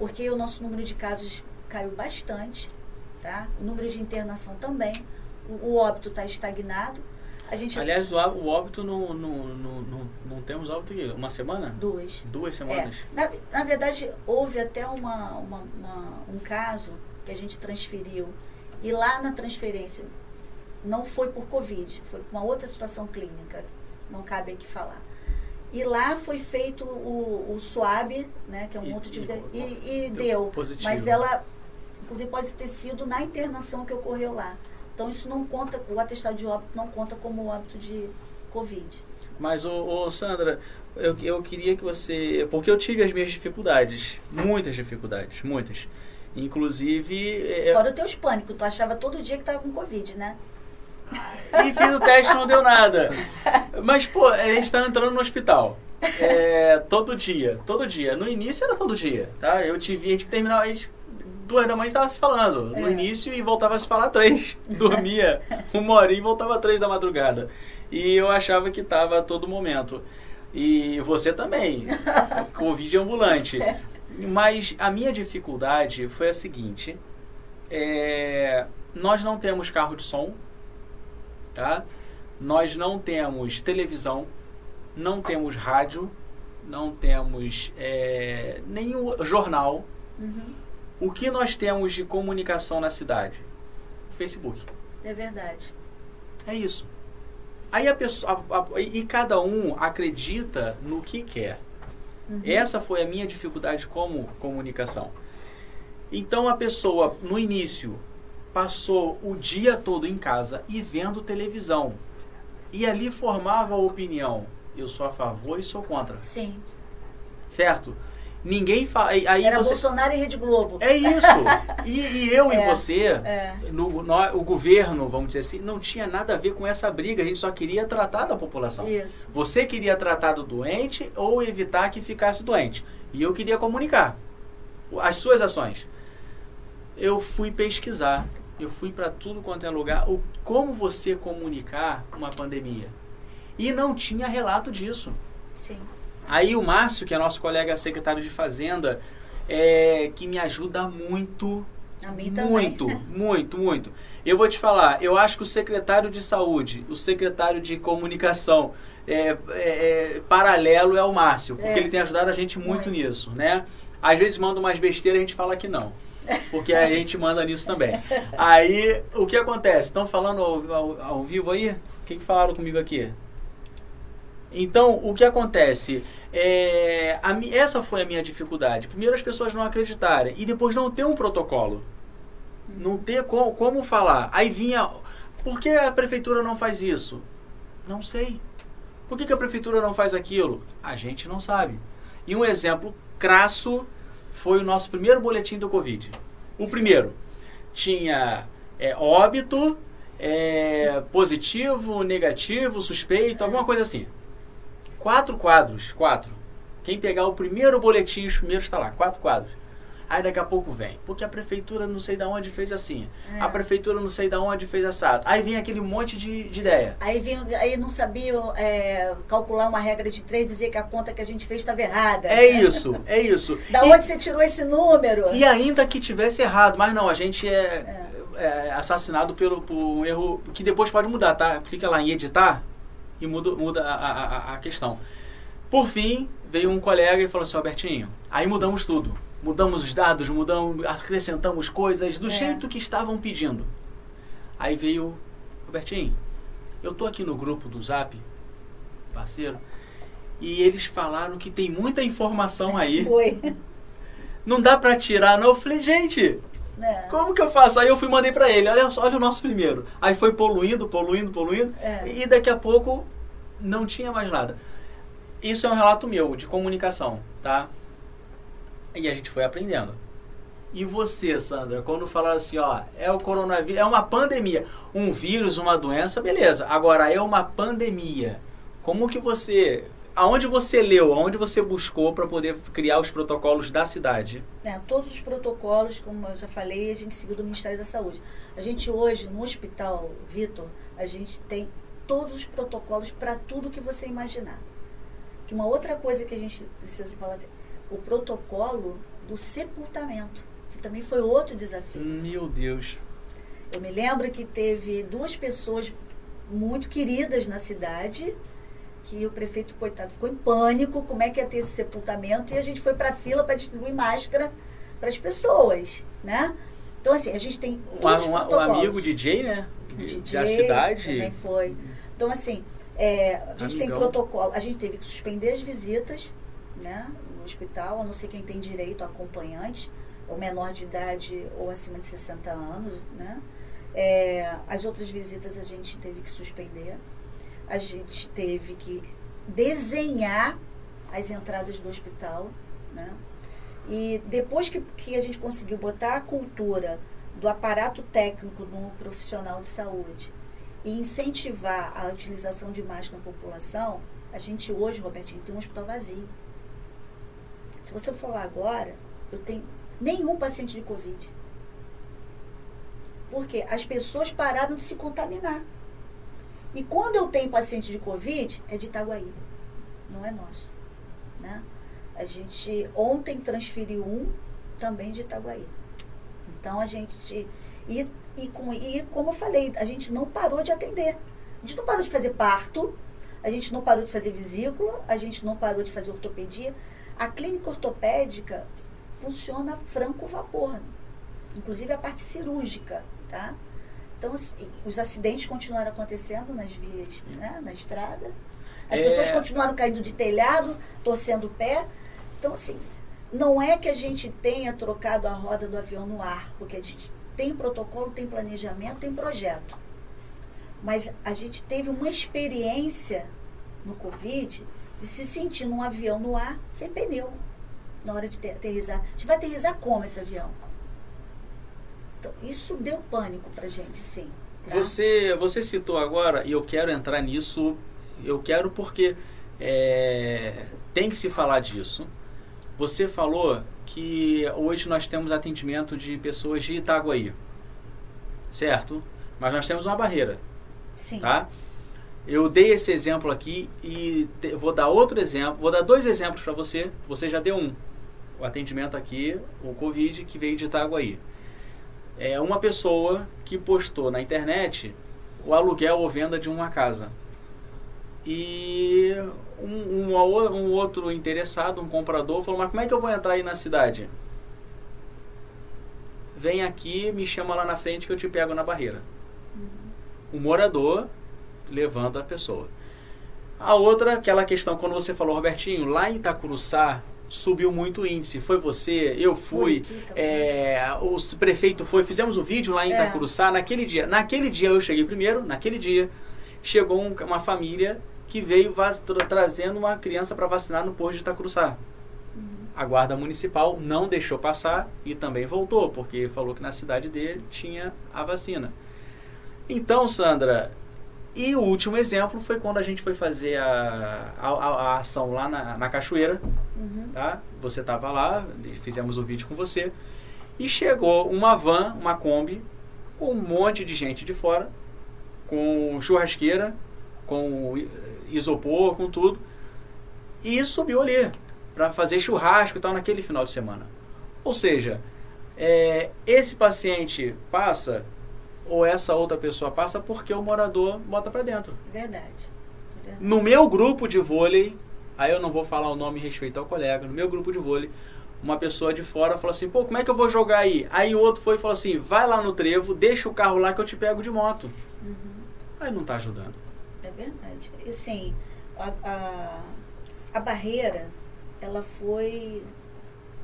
Porque o nosso número de casos caiu bastante, tá? O número de internação também. O, o óbito está estagnado. A gente... Aliás, o, o óbito não, não, não, não, não temos óbito aqui. Uma semana? Duas. Duas semanas? É. Na, na verdade, houve até uma, uma, uma, um caso que a gente transferiu. E lá na transferência, não foi por Covid, foi por uma outra situação clínica, não cabe aqui falar. E lá foi feito o, o SWAB, né, que é um e, outro tipo de. E, e deu. Positivo. Mas ela, inclusive, pode ter sido na internação que ocorreu lá. Então isso não conta, o atestado de óbito não conta como óbito de Covid. Mas, ô, ô, Sandra, eu, eu queria que você. Porque eu tive as minhas dificuldades, muitas dificuldades, muitas. Inclusive. É, Fora os teus pânicos, tu achava todo dia que tava com Covid, né? E fiz o teste não deu nada. Mas, pô, a gente tá entrando no hospital. É, todo dia, todo dia. No início era todo dia, tá? Eu te vi, a gente terminava, a gente duas da manhã estava se falando no é. início e voltava a se falar três. [LAUGHS] Dormia uma hora e voltava três da madrugada. E eu achava que estava a todo momento. E você também, [LAUGHS] Covid ambulante. Mas a minha dificuldade foi a seguinte: é, nós não temos carro de som, tá? Nós não temos televisão, não temos rádio, não temos é, nenhum jornal. Uhum. O que nós temos de comunicação na cidade? Facebook. É verdade. É isso. Aí a pessoa. A, a, e cada um acredita no que quer. Uhum. Essa foi a minha dificuldade como comunicação. Então a pessoa, no início, passou o dia todo em casa e vendo televisão. E ali formava a opinião. Eu sou a favor e sou contra. Sim. Certo? Ninguém fala. Aí Era você... Bolsonaro e Rede Globo. É isso. E, e eu [LAUGHS] É, e você, é. no, no- o governo, vamos dizer assim, não tinha nada a ver com essa briga. A gente só queria tratar da população. Isso. Você queria tratar do doente ou evitar que ficasse doente. E eu queria comunicar as suas ações. Eu fui pesquisar, eu fui para tudo quanto é lugar, o, como você comunicar uma pandemia. E não tinha relato disso. Sim. Aí o Márcio, que é nosso colega secretário de Fazenda, é, que me ajuda muito. A mim também. Muito, [LAUGHS] muito, muito. Eu vou te falar, eu acho que o secretário de saúde, o secretário de comunicação, é, é, é, paralelo é o Márcio, porque É. ele tem ajudado a gente muito, Muito. nisso, né? Às vezes manda umas besteiras e a gente fala que não. Porque a gente manda nisso também. Aí, o que acontece? Estão falando ao, ao- ao vivo aí? O que, que falaram comigo aqui? Então, o que acontece? É, a essa foi a minha dificuldade. Primeiro, as pessoas não acreditarem. E depois, não ter um protocolo. Não ter co- como falar. Aí vinha. Por que a prefeitura não faz isso? Não sei. Por que, que a prefeitura não faz aquilo? A gente não sabe. E um exemplo crasso foi o nosso primeiro boletim do Covid. O primeiro tinha é, óbito, é, positivo, negativo, suspeito, alguma coisa assim. Quatro quadros, quatro. Quem pegar o primeiro boletim, os primeiros está lá, quatro quadros. Aí daqui a pouco vem, porque a prefeitura não sei da onde fez assim, É. a prefeitura não sei da onde fez assado. Aí vem aquele monte de, de ideia. Aí, vinha, aí não sabia é, calcular uma regra de três, dizia que a conta que a gente fez estava errada. É isso, é isso. [LAUGHS] Da E- onde você tirou esse número? E ainda que tivesse errado, mas não, a gente é, é assassinado pelo, por um erro que depois pode mudar, tá? Clica lá em editar e muda, muda a, a- a questão. Por fim, veio um colega e falou assim, Albertinho, aí mudamos tudo. Mudamos os dados, mudamos, acrescentamos coisas do É. jeito que estavam pedindo. Aí veio, Albertinho, eu tô aqui no grupo do Zap, parceiro, e eles falaram que tem muita informação aí. [LAUGHS] Foi. Não dá pra tirar, não. Eu falei, gente, né? como que eu faço? Aí eu fui e mandei pra ele, olha, só, olha o nosso primeiro. Aí foi poluindo, poluindo, poluindo. É. E daqui a pouco não tinha mais nada. Isso é um relato meu, de comunicação, tá? E a gente foi aprendendo. E você, Sandra, quando falaram assim, ó, é o coronavírus, é uma pandemia. Um vírus, uma doença, beleza. Agora é uma pandemia. Como que você. Aonde você leu, aonde você buscou para poder criar os protocolos da cidade? É, todos os protocolos, como eu já falei, a gente seguiu do Ministério da Saúde. A gente hoje, no Hospital Vitor, a gente tem todos os protocolos para tudo que você imaginar. Que uma outra coisa que a gente precisa falar assim, o protocolo do sepultamento, que também foi outro desafio. Meu Deus. Eu me lembro que teve duas pessoas muito queridas na cidade, que o prefeito, coitado, ficou em pânico, como é que ia ter esse sepultamento, e a gente foi para a fila para distribuir máscara para as pessoas, né? Então, assim, a gente tem Um, todos os um- um protocolos. amigo DJ, né? De- DJ da cidade. também foi. Então, assim, é, a gente tem Amigão. protocolo. A gente teve que suspender as visitas, né? Hospital, a não ser quem tem direito a acompanhante, ou menor de idade ou acima de 60 anos, né? É, as outras visitas a gente teve que suspender. A gente teve que desenhar as entradas do hospital, né? E depois que, que a gente conseguiu botar a cultura do aparato técnico no profissional de saúde e incentivar a utilização de máscara na população, a gente hoje, Robertinho, tem um hospital vazio. Se você for lá agora, eu tenho nenhum paciente de Covid. Porque as pessoas pararam de se contaminar. E quando eu tenho paciente de Covid, é de Itaguaí, não é nosso. Né? A gente ontem transferiu um também de Itaguaí. Então a gente. E, e, com, e como eu falei, a gente não parou de atender. A gente não parou de fazer parto, a gente não parou de fazer vesícula, a gente não parou de fazer ortopedia. A clínica ortopédica funciona franco vapor, inclusive a parte cirúrgica, tá? Então, assim, os acidentes continuaram acontecendo nas vias, né, na estrada. As É. pessoas continuaram caindo de telhado, torcendo o pé. Então, assim, não é que a gente tenha trocado a roda do avião no ar, porque a gente tem protocolo, tem planejamento, tem projeto. Mas a gente teve uma experiência no Covid de se sentir num avião no ar sem pneu. na hora de aterrizar. A gente vai aterrizar como esse avião? Então, isso deu pânico pra gente, sim. Tá? Você, você citou agora, e eu quero entrar nisso, eu quero porque é, tem que se falar disso. Você falou que hoje nós temos atendimento de pessoas de Itaguaí, certo? Mas nós temos uma barreira. Sim. Tá? Eu dei esse exemplo aqui e vou dar outro exemplo, vou dar dois exemplos para você. Você já deu um. O atendimento aqui, o Covid, que veio de Itaguaí. É uma pessoa que postou na internet o aluguel ou venda de uma casa. E um, um, um, outro interessado, um comprador, falou: Mas como é que eu vou entrar aí na cidade? Vem aqui, me chama lá na frente que eu te pego na barreira. Uhum. O morador levanta a pessoa. A outra, aquela questão, quando você falou, Robertinho, lá em Itacuruçá subiu muito o índice. Foi você, eu fui, é, o prefeito foi, fizemos o um vídeo lá em é. Itacuruçá naquele dia. Naquele dia eu cheguei primeiro, naquele dia chegou um, uma família que veio tra trazendo uma criança para vacinar no posto de Itacuruçá. Uhum. A guarda municipal não deixou passar e também voltou, porque falou que na cidade dele tinha a vacina. Então, Sandra, e o último exemplo foi quando a gente foi fazer a, a, a ação lá na, na cachoeira. Uhum. Tá? Você estava lá, fizemos o vídeo com você. E chegou uma van, uma Kombi, com um monte de gente de fora, com churrasqueira, com isopor, com tudo. E subiu ali para fazer churrasco e tal naquele final de semana. Ou seja, é, esse paciente passa ou essa outra pessoa passa porque o morador bota para dentro. Verdade. Verdade. No meu grupo de vôlei, aí eu não vou falar o nome em respeito ao colega, no meu grupo de vôlei, uma pessoa de fora falou assim, pô, como é que eu vou jogar aí? Aí o outro foi e falou assim, vai lá no trevo, deixa o carro lá que eu te pego de moto. Uhum. Aí não está ajudando. É verdade. E sim, a, a, a barreira, ela foi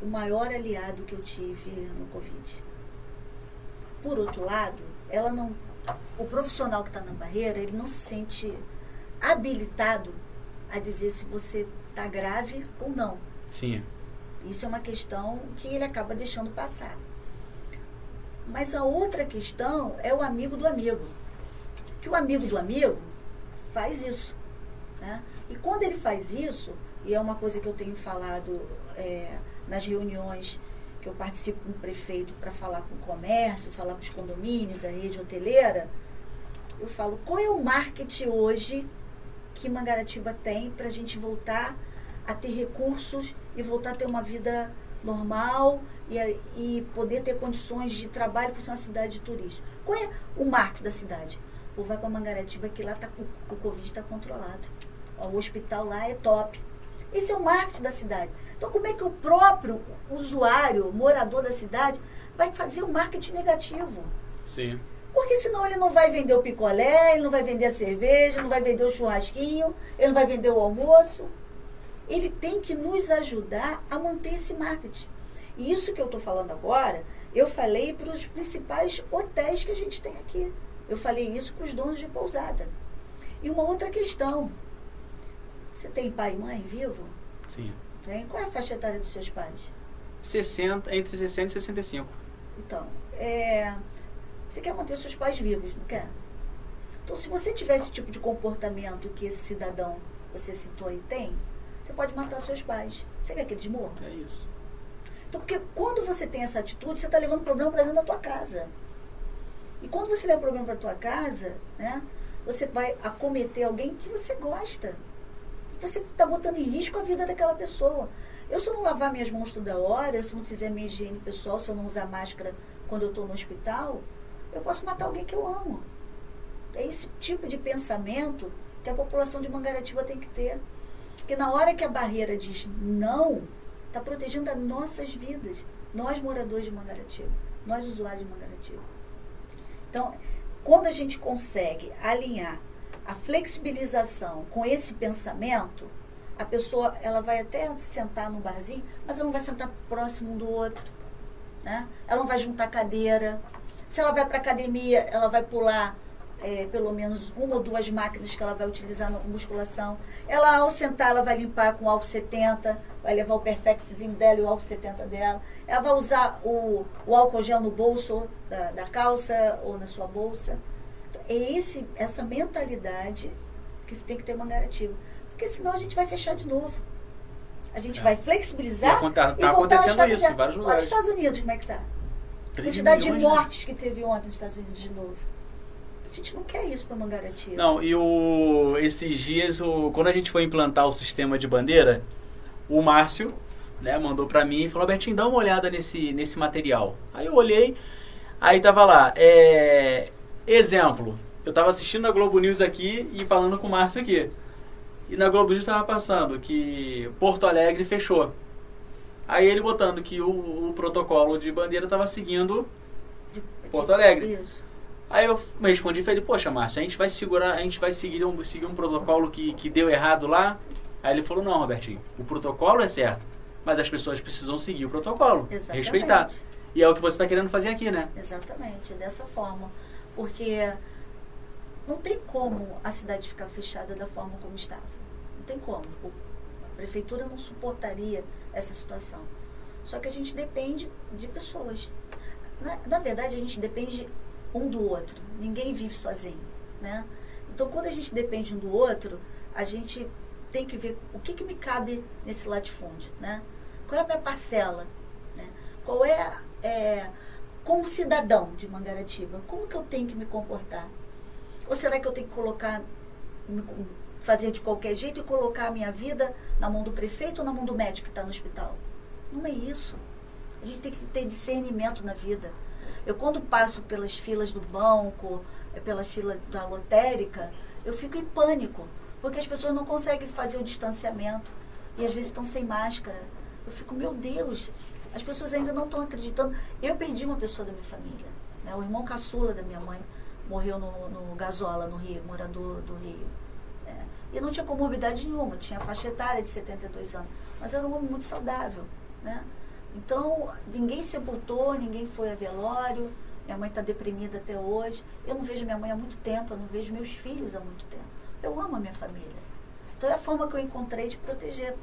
o maior aliado que eu tive no Covid. Por outro lado, ela não, o profissional que está na barreira, ele não se sente habilitado a dizer se você está grave ou não. Sim. Isso é uma questão que ele acaba deixando passar. Mas a outra questão é o amigo do amigo. Que o amigo do amigo faz isso. Né? E quando ele faz isso, e é uma coisa que eu tenho falado é, nas reuniões que eu participo com o prefeito para falar com o comércio, falar com os condomínios, a rede hoteleira, eu falo, qual é o marketing hoje que Mangaratiba tem para a gente voltar a ter recursos e voltar a ter uma vida normal e, e poder ter condições de trabalho para ser uma cidade de turista. Qual é o marketing da cidade? Ou vai para Mangaratiba que lá tá, o, o Covid está controlado. O hospital lá é top. Esse é o marketing da cidade. Então, como é que o próprio usuário, morador da cidade, vai fazer o marketing negativo? Sim. Porque senão ele não vai vender o picolé, ele não vai vender a cerveja, não vai vender o churrasquinho, ele não vai vender o almoço. Ele tem que nos ajudar a manter esse marketing. E isso que eu estou falando agora, eu falei para os principais hotéis que a gente tem aqui. Eu falei isso para os donos de pousada. E uma outra questão, você tem pai e mãe vivo? Sim. Tem? Qual é a faixa etária dos seus pais? 60, entre 60 e 65. Então, é, você quer manter seus pais vivos, não quer? Então, se você tiver esse tipo de comportamento que esse cidadão, você citou aí, tem, você pode matar seus pais. Você quer que eles morram? É isso. Então, porque quando você tem essa atitude, você está levando o problema para dentro da tua casa. E quando você leva o problema para tua casa, né, você vai acometer alguém que você gosta você está botando em risco a vida daquela pessoa. Eu, se eu não lavar minhas mãos toda hora, se eu não fizer minha higiene pessoal, se eu não usar máscara quando eu estou no hospital, eu posso matar alguém que eu amo. É esse tipo de pensamento que a população de Mangaratiba tem que ter. Porque na hora que a barreira diz não, está protegendo as nossas vidas. Nós, moradores de Mangaratiba. Nós, usuários de Mangaratiba. Então, quando a gente consegue alinhar a flexibilização com esse pensamento, a pessoa ela vai até sentar no barzinho, mas ela não vai sentar próximo um do outro. Né? Ela não vai juntar cadeira. Se ela vai para academia, ela vai pular é, pelo menos uma ou duas máquinas que ela vai utilizar na musculação. Ela, ao sentar, ela vai limpar com álcool 70, vai levar o Perfexzinho dela e o álcool 70 dela. Ela vai usar o, o álcool gel no bolso da, da calça ou na sua bolsa. É esse, essa mentalidade que você tem que ter mangaratiba. Porque senão a gente vai fechar de novo. A gente É. vai flexibilizar E tá- e tá voltar isso vários Olha lugares. os Estados Unidos, como é que está? 13 Quantidade de né? mortes que teve ontem nos Estados Unidos de novo. A gente não quer isso para Mangaratiba. Não, e o, esses dias, o, quando a gente foi implantar o sistema de bandeira, o Márcio né, mandou pra mim e falou, Bertinho, dá uma olhada nesse, nesse material. Aí eu olhei, aí tava lá, é, exemplo, eu tava assistindo a Globo News aqui e falando com o Márcio aqui. E na Globo News tava passando que Porto Alegre fechou. Aí ele botando que o, o protocolo de bandeira tava seguindo de- Porto Alegre. Isso. Aí eu respondi e falei, poxa, Márcio, a gente vai segurar, a gente vai seguir um, seguir um protocolo que, que deu errado lá. Aí ele falou, não, Robertinho, o protocolo é certo, mas as pessoas precisam seguir o protocolo, Exatamente. respeitar. E é o que você está querendo fazer aqui, né? Exatamente, dessa forma. Porque não tem como a cidade ficar fechada da forma como estava. Não tem como. A prefeitura não suportaria essa situação. Só que a gente depende de pessoas. Na, na verdade, a gente depende um do outro. Ninguém vive sozinho, né? Então, quando a gente depende um do outro, a gente tem que ver o que, que me cabe nesse latifúndio, né? Qual é a minha parcela, né? Qual é, é como cidadão de Mangaratiba, como que eu tenho que me comportar? Ou será que eu tenho que colocar, fazer de qualquer jeito e colocar a minha vida na mão do prefeito ou na mão do médico que está no hospital? Não é isso. A gente tem que ter discernimento na vida. Eu, quando passo pelas filas do banco, eh, pelas filas da lotérica, eu fico em pânico, porque as pessoas não conseguem fazer o distanciamento e às vezes estão sem máscara. Eu fico, meu Deus, as pessoas ainda não estão acreditando. Eu perdi uma pessoa da minha família, né? o irmão caçula da minha mãe morreu no, no Gasola, no Rio, morador do Rio. né? E não tinha comorbidade nenhuma, tinha faixa etária de 72 anos, mas era um homem muito saudável. Né? Então, ninguém sepultou, ninguém foi a velório, minha mãe está deprimida até hoje. Eu não vejo minha mãe há muito tempo, eu não vejo meus filhos há muito tempo. Eu amo a minha família. Então, é a forma que eu encontrei de proteger.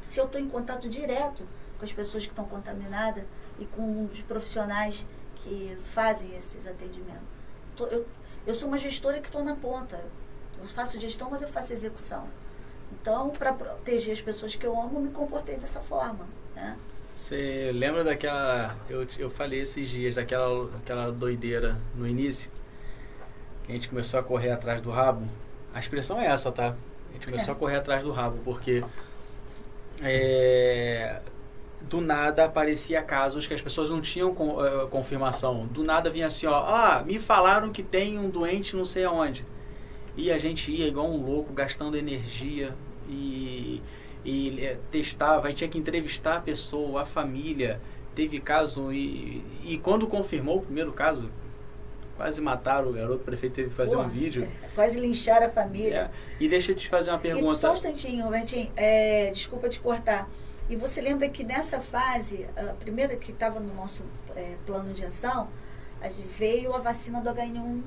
Se eu estou em contato direto com as pessoas que estão contaminadas e com os profissionais que fazem esses atendimentos. Tô- eu, eu sou uma gestora que estou na ponta. Eu faço gestão, mas eu faço execução. Então, para proteger as pessoas que eu amo, eu me comportei dessa forma. Né? Você lembra daquela. Eu, eu falei esses dias, daquela aquela doideira no início? Que a gente começou a correr atrás do rabo. A expressão é essa, tá? A gente começou É. a correr atrás do rabo, porque. é, do nada aparecia casos que as pessoas não tinham con- eh, confirmação. Do nada vinha assim, ó, ah, me falaram que tem um doente não sei aonde. E a gente ia igual um louco, gastando energia e, e eh, testava, aí tinha que entrevistar a pessoa, a família. Teve caso e, e quando confirmou o primeiro caso, quase mataram o garoto, o prefeito teve que fazer Porra, um vídeo. [LAUGHS] Quase linchar a família. É. E deixa eu te fazer uma E pergunta. só um instantinho, Robertinho, é, desculpa te cortar. E você lembra que nessa fase, a primeira que estava no nosso é, plano de ação, veio a vacina do H1N1,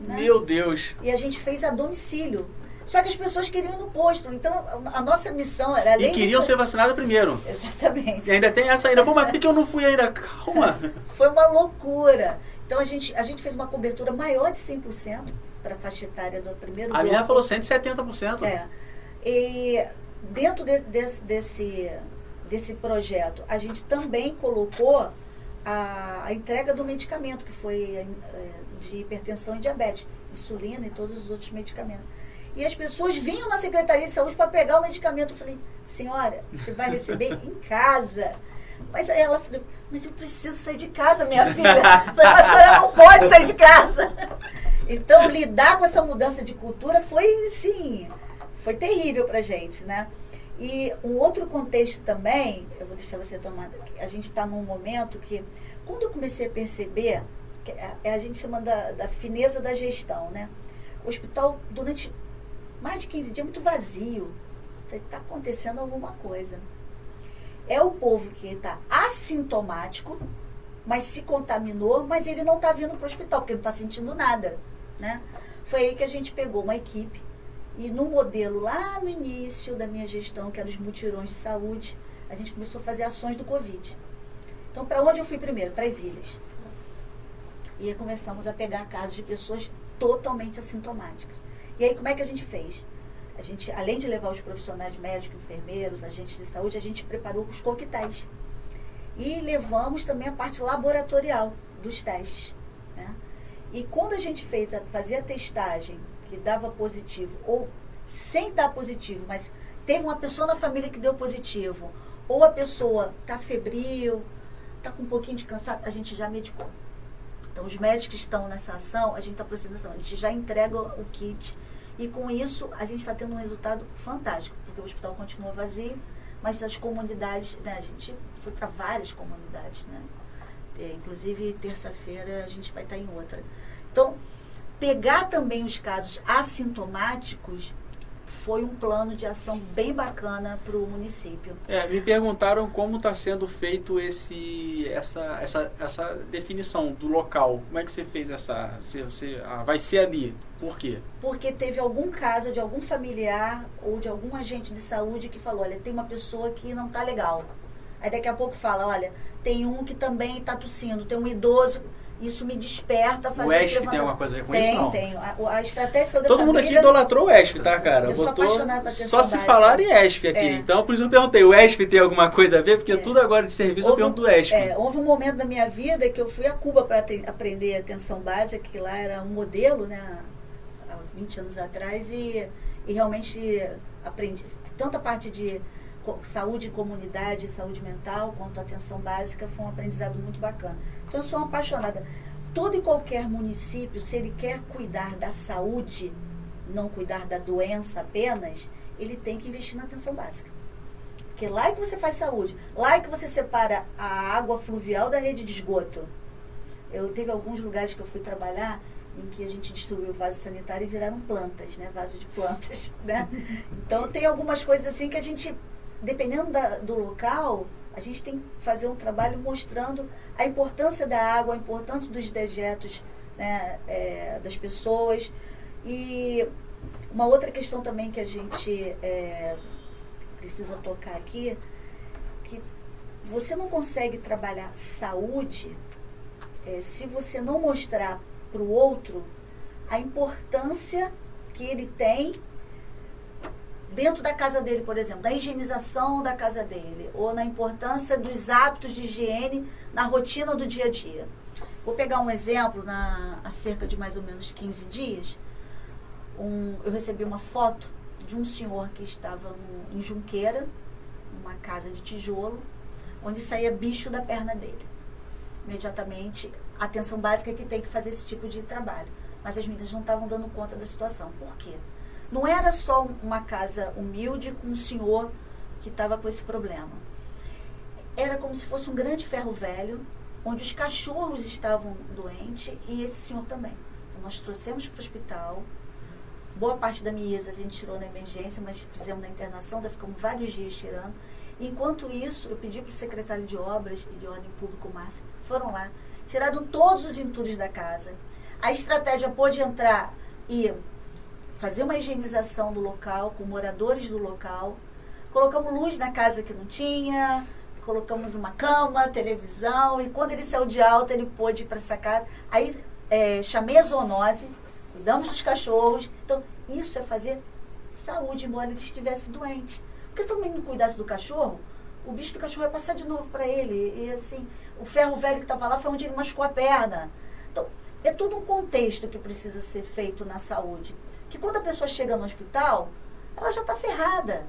né? Meu Deus. E a gente fez a domicílio. Só que as pessoas queriam ir no posto. Então, a nossa missão era além E queriam de... ser vacinados primeiro. Exatamente. E ainda tem essa ainda. Pô, mas por que eu não fui ainda? Calma. Foi uma loucura. Então, a gente, a gente fez uma cobertura maior de 100% para a faixa etária do primeiro A bloco. falou 170%. É. E dentro de- desse, desse, desse projeto, a gente também colocou a, entrega do medicamento, que foi é, de hipertensão e diabetes, insulina e todos os outros medicamentos. E as pessoas vinham na Secretaria de Saúde para pegar o medicamento. Eu falei, senhora, você vai receber em casa. Mas aí ela falou, mas eu preciso sair de casa, minha filha. A senhora não pode sair de casa. Então, lidar com essa mudança de cultura foi, sim, foi terrível pra gente, né? E um outro contexto também, eu vou deixar você tomar, a gente está num momento que, quando eu comecei a perceber, que é, é a gente chama da, da fineza da gestão, né? O hospital, durante mais de 15 dias, muito vazio. Está acontecendo alguma coisa. É o povo que está assintomático, mas se contaminou, mas ele não está vindo para o hospital, porque não está sentindo nada. Né? Foi aí que a gente pegou uma equipe e no modelo lá no início da minha gestão, que eram os mutirões de saúde, a gente começou a fazer ações do Covid. Então, para onde eu fui primeiro? Para as ilhas. E aí começamos a pegar casos de pessoas totalmente assintomáticas. E aí, como é que a gente fez? A gente, além de levar os profissionais médicos, enfermeiros, agentes de saúde, a gente preparou os coquetéis. E levamos também a parte laboratorial dos testes. Né? E quando a gente fez a, fazia a testagem que dava positivo, ou sem dar positivo, mas teve uma pessoa na família que deu positivo, ou a pessoa está febril, está com um pouquinho de cansaço, a gente já medicou. Então, os médicos que estão nessa ação, a gente está procedendo ação, a gente já entrega o kit e com isso a gente está tendo um resultado fantástico, porque o hospital continua vazio, mas as comunidades, né, a gente foi para várias comunidades, né? É, inclusive, terça-feira a gente vai estar tá em outra. Então, pegar também os casos assintomáticos foi um plano de ação bem bacana para o município. É, me perguntaram como está sendo feito esse, essa, essa, essa definição do local. Como é que você fez essa? Você, você, ah, vai ser ali. Por quê? Porque teve algum caso de algum familiar ou de algum agente de saúde que falou, olha, tem uma pessoa que não está legal. Aí daqui a pouco fala, olha, tem um que também está tossindo, tem um idoso isso me desperta a fazer o ESF tem alguma coisa a ver com tem, isso? Não. Tem, A, a estratégia da Todo família, mundo aqui idolatrou o ESF, tá, cara? Eu Botou, sou apaixonada por Só se falar em ESF aqui. É. Então, por isso eu perguntei, o ESF tem alguma coisa a ver? Porque é. tudo agora de serviço houve, eu pergunto do ESF. É, houve um momento da minha vida que eu fui a Cuba para aprender atenção básica, que lá era um modelo, né? Há 20 anos atrás, e, e realmente aprendi tanta parte de saúde em comunidade, saúde mental, quanto atenção básica, foi um aprendizado muito bacana. Então, eu sou uma apaixonada todo e qualquer município, se ele quer cuidar da saúde, não cuidar da doença apenas, ele tem que investir na atenção básica. Porque lá é que você faz saúde, lá é que você separa a água fluvial da rede de esgoto. Eu teve alguns lugares que eu fui trabalhar em que a gente destruiu o vaso sanitário e viraram plantas, né? Vaso de plantas, [LAUGHS] né? Então tem algumas coisas assim que a gente, dependendo da, do local, a gente tem que fazer um trabalho mostrando a importância da água, a importância dos dejetos né, é, das pessoas. E uma outra questão também que a gente é, precisa tocar aqui, que você não consegue trabalhar saúde é, se você não mostrar para o outro a importância que ele tem dentro da casa dele, por exemplo, da higienização da casa dele, ou na importância dos hábitos de higiene na rotina do dia a dia. Vou pegar um exemplo, na, há cerca de mais ou menos 15 dias, um, eu recebi uma foto de um senhor que estava no, em Junqueira, numa casa de tijolo, onde saía bicho da perna dele. Imediatamente, atenção básica é que tem que fazer esse tipo de trabalho. Mas as meninas não estavam dando conta da situação. Por quê? Não era só uma casa humilde com um senhor que estava com esse problema. Era como se fosse um grande ferro velho, onde os cachorros estavam doentes e esse senhor também. Então, nós trouxemos para o hospital. Boa parte da mesa a gente tirou na emergência, mas fizemos na internação, daí ficamos vários dias tirando. Enquanto isso, eu pedi para o secretário de Obras e de Ordem Pública, o Márcio, foram lá, tiraram todos os entulhos da casa. A estratégia pôde entrar e fazer uma higienização do local, com moradores do local. Colocamos luz na casa que não tinha, colocamos uma cama, televisão, e quando ele saiu de alta, ele pôde ir para essa casa. Aí é, chamei a zoonose, cuidamos dos cachorros. Então, isso é fazer saúde, embora ele estivesse doente. Porque se o menino cuidasse do cachorro, o bicho do cachorro ia passar de novo para ele. E assim, o ferro velho que estava lá foi onde ele machucou a perna. Então, é todo um contexto que precisa ser feito na saúde que quando a pessoa chega no hospital, ela já está ferrada.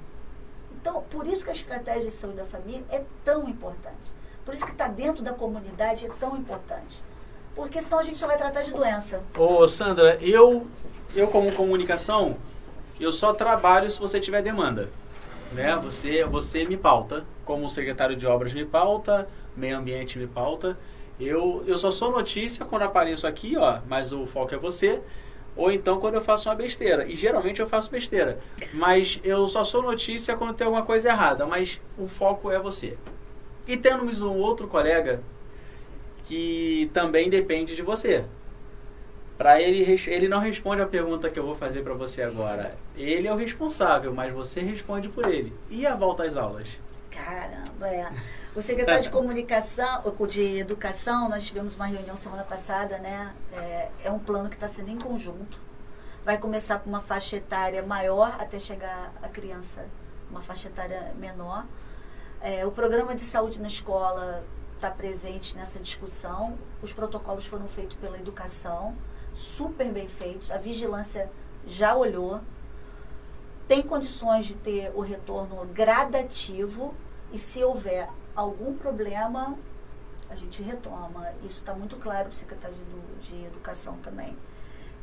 Então, por isso que a estratégia de saúde da família é tão importante. Por isso que está dentro da comunidade é tão importante. Porque senão a gente só vai tratar de doença. Ô, Sandra, eu, eu como comunicação, eu só trabalho se você tiver demanda. Né? Você, você me pauta, como secretário de obras me pauta, meio ambiente me pauta. Eu, eu só sou notícia quando apareço aqui, ó, mas o foco é você ou então quando eu faço uma besteira. E geralmente eu faço besteira. Mas eu só sou notícia quando tem alguma coisa errada. Mas o foco é você. E temos um outro colega que também depende de você. Para ele, ele não responde a pergunta que eu vou fazer para você agora. Ele é o responsável, mas você responde por ele. E a volta às aulas? Caramba, é. O secretário de [LAUGHS] comunicação, de educação, nós tivemos uma reunião semana passada, né? É, é um plano que está sendo em conjunto. Vai começar com uma faixa etária maior até chegar a criança, uma faixa etária menor. É, o programa de saúde na escola está presente nessa discussão. Os protocolos foram feitos pela educação, super bem feitos. A vigilância já olhou. Tem condições de ter o retorno gradativo e se houver algum problema, a gente retoma. Isso está muito claro para o secretário de, de Educação também.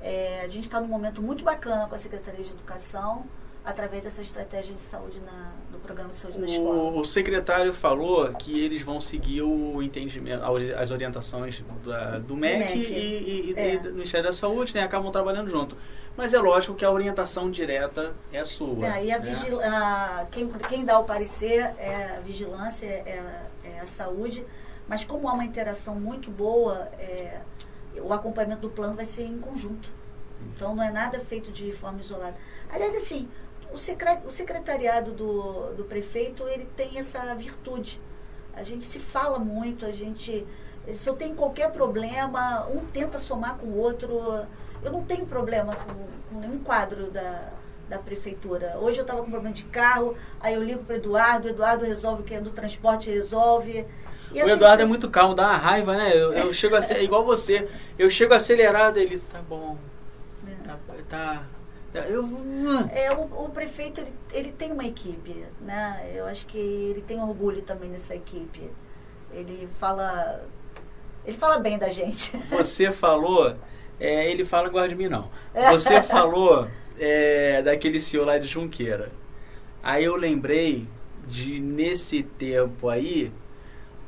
É, a gente está num momento muito bacana com a Secretaria de Educação, através dessa estratégia de saúde na, do programa de saúde na escola. O secretário falou que eles vão seguir o entendimento, as orientações da, do MEC, MEC. e, e, é. e, do Ministério da Saúde, né? Acabam trabalhando junto. Mas é lógico que a orientação direta é sua. É, e a, né? vigil, a quem, quem dá o parecer é a vigilância, é, é a saúde. Mas como há uma interação muito boa, é, o acompanhamento do plano vai ser em conjunto. Então não é nada feito de forma isolada. Aliás, assim, o, secret, o secretariado do, do prefeito ele tem essa virtude. A gente se fala muito, a gente. Se eu tenho qualquer problema, um tenta somar com o outro. Eu não tenho problema com, com nenhum quadro da, da prefeitura. Hoje eu estava com problema de carro, aí eu ligo para o Eduardo, o Eduardo resolve, que é do transporte resolve. E o assim, Eduardo é muito calmo, dá uma raiva, né? Eu, eu chego a ser, é igual você. Eu chego acelerado, ele, tá bom. É. Tá, tá. Eu, é, o, o, prefeito ele, ele tem uma equipe, né? Eu acho que ele tem orgulho também nessa equipe. Ele fala, ele fala bem da gente. [LAUGHS] Você falou, é, ele fala igual de mim não. Você falou é, daquele senhor lá de Junqueira. Aí eu lembrei de nesse tempo aí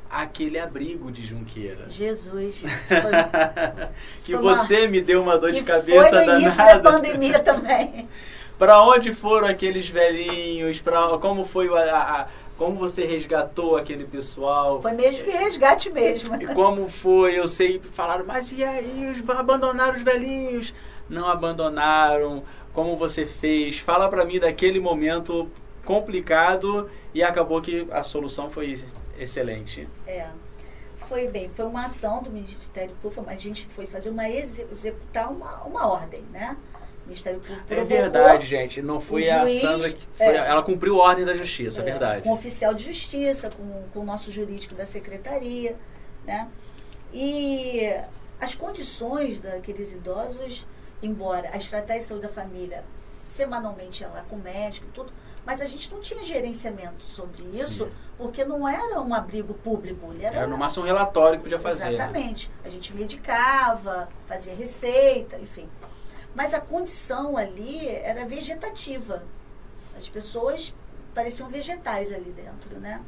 aquele abrigo de Junqueira. Jesus. [LAUGHS] que você uma... me deu uma dor de cabeça foi no início da pandemia também. [LAUGHS] para onde foram aqueles velhinhos? Para como foi a, a, como você resgatou aquele pessoal? Foi mesmo que resgate mesmo. E como foi? Eu sei falaram, mas e aí, abandonaram os velhinhos? Não abandonaram. Como você fez? Fala para mim daquele momento complicado e acabou que a solução foi Excelente. É. Foi bem, foi uma ação do Ministério Público, a gente foi fazer uma executar uma, uma ordem, né? O Ministério Público É verdade, gente. Não foi a juiz, Sandra que foi, é, ela cumpriu a ordem da justiça, é, é verdade. Com o oficial de justiça, com, com o nosso jurídico da secretaria, né? E as condições daqueles idosos, embora a estratégia de saúde da família semanalmente ela com médico e tudo, mas a gente não tinha gerenciamento sobre isso, Sim. porque não era um abrigo público. Era, era no máximo um relatório que podia fazer. Né? Exatamente. Né? A gente medicava, fazia receita, enfim. Mas a condição ali era vegetativa. As pessoas pareciam vegetais ali dentro, né?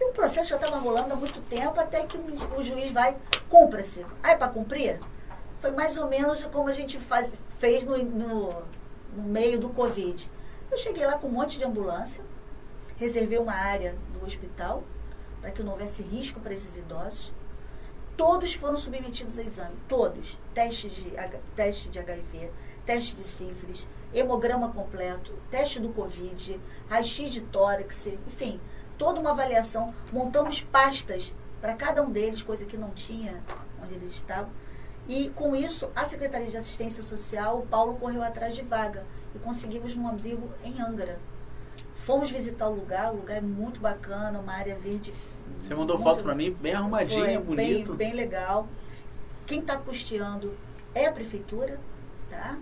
E o processo já estava rolando há muito tempo, até que o juiz vai, cumpra-se. Ah, é para cumprir? Foi mais ou menos como a gente faz, fez no, no, no meio do Covid. Eu cheguei lá com um monte de ambulância, reservei uma área do hospital para que não houvesse risco para esses idosos. Todos foram submetidos a exame, todos. Teste de, teste de HIV, teste de sífilis, hemograma completo, teste do Covid, raio-x de tórax, enfim, toda uma avaliação. Montamos pastas para cada um deles, coisa que não tinha onde eles estavam. E com isso, a Secretaria de Assistência Social, o Paulo correu atrás de vaga e conseguimos um abrigo em Angra. Fomos visitar o lugar, o lugar é muito bacana, uma área verde. Você mandou foto para mim, bem arrumadinha, bonito. Bem, bem legal. Quem está custeando é a prefeitura, tá?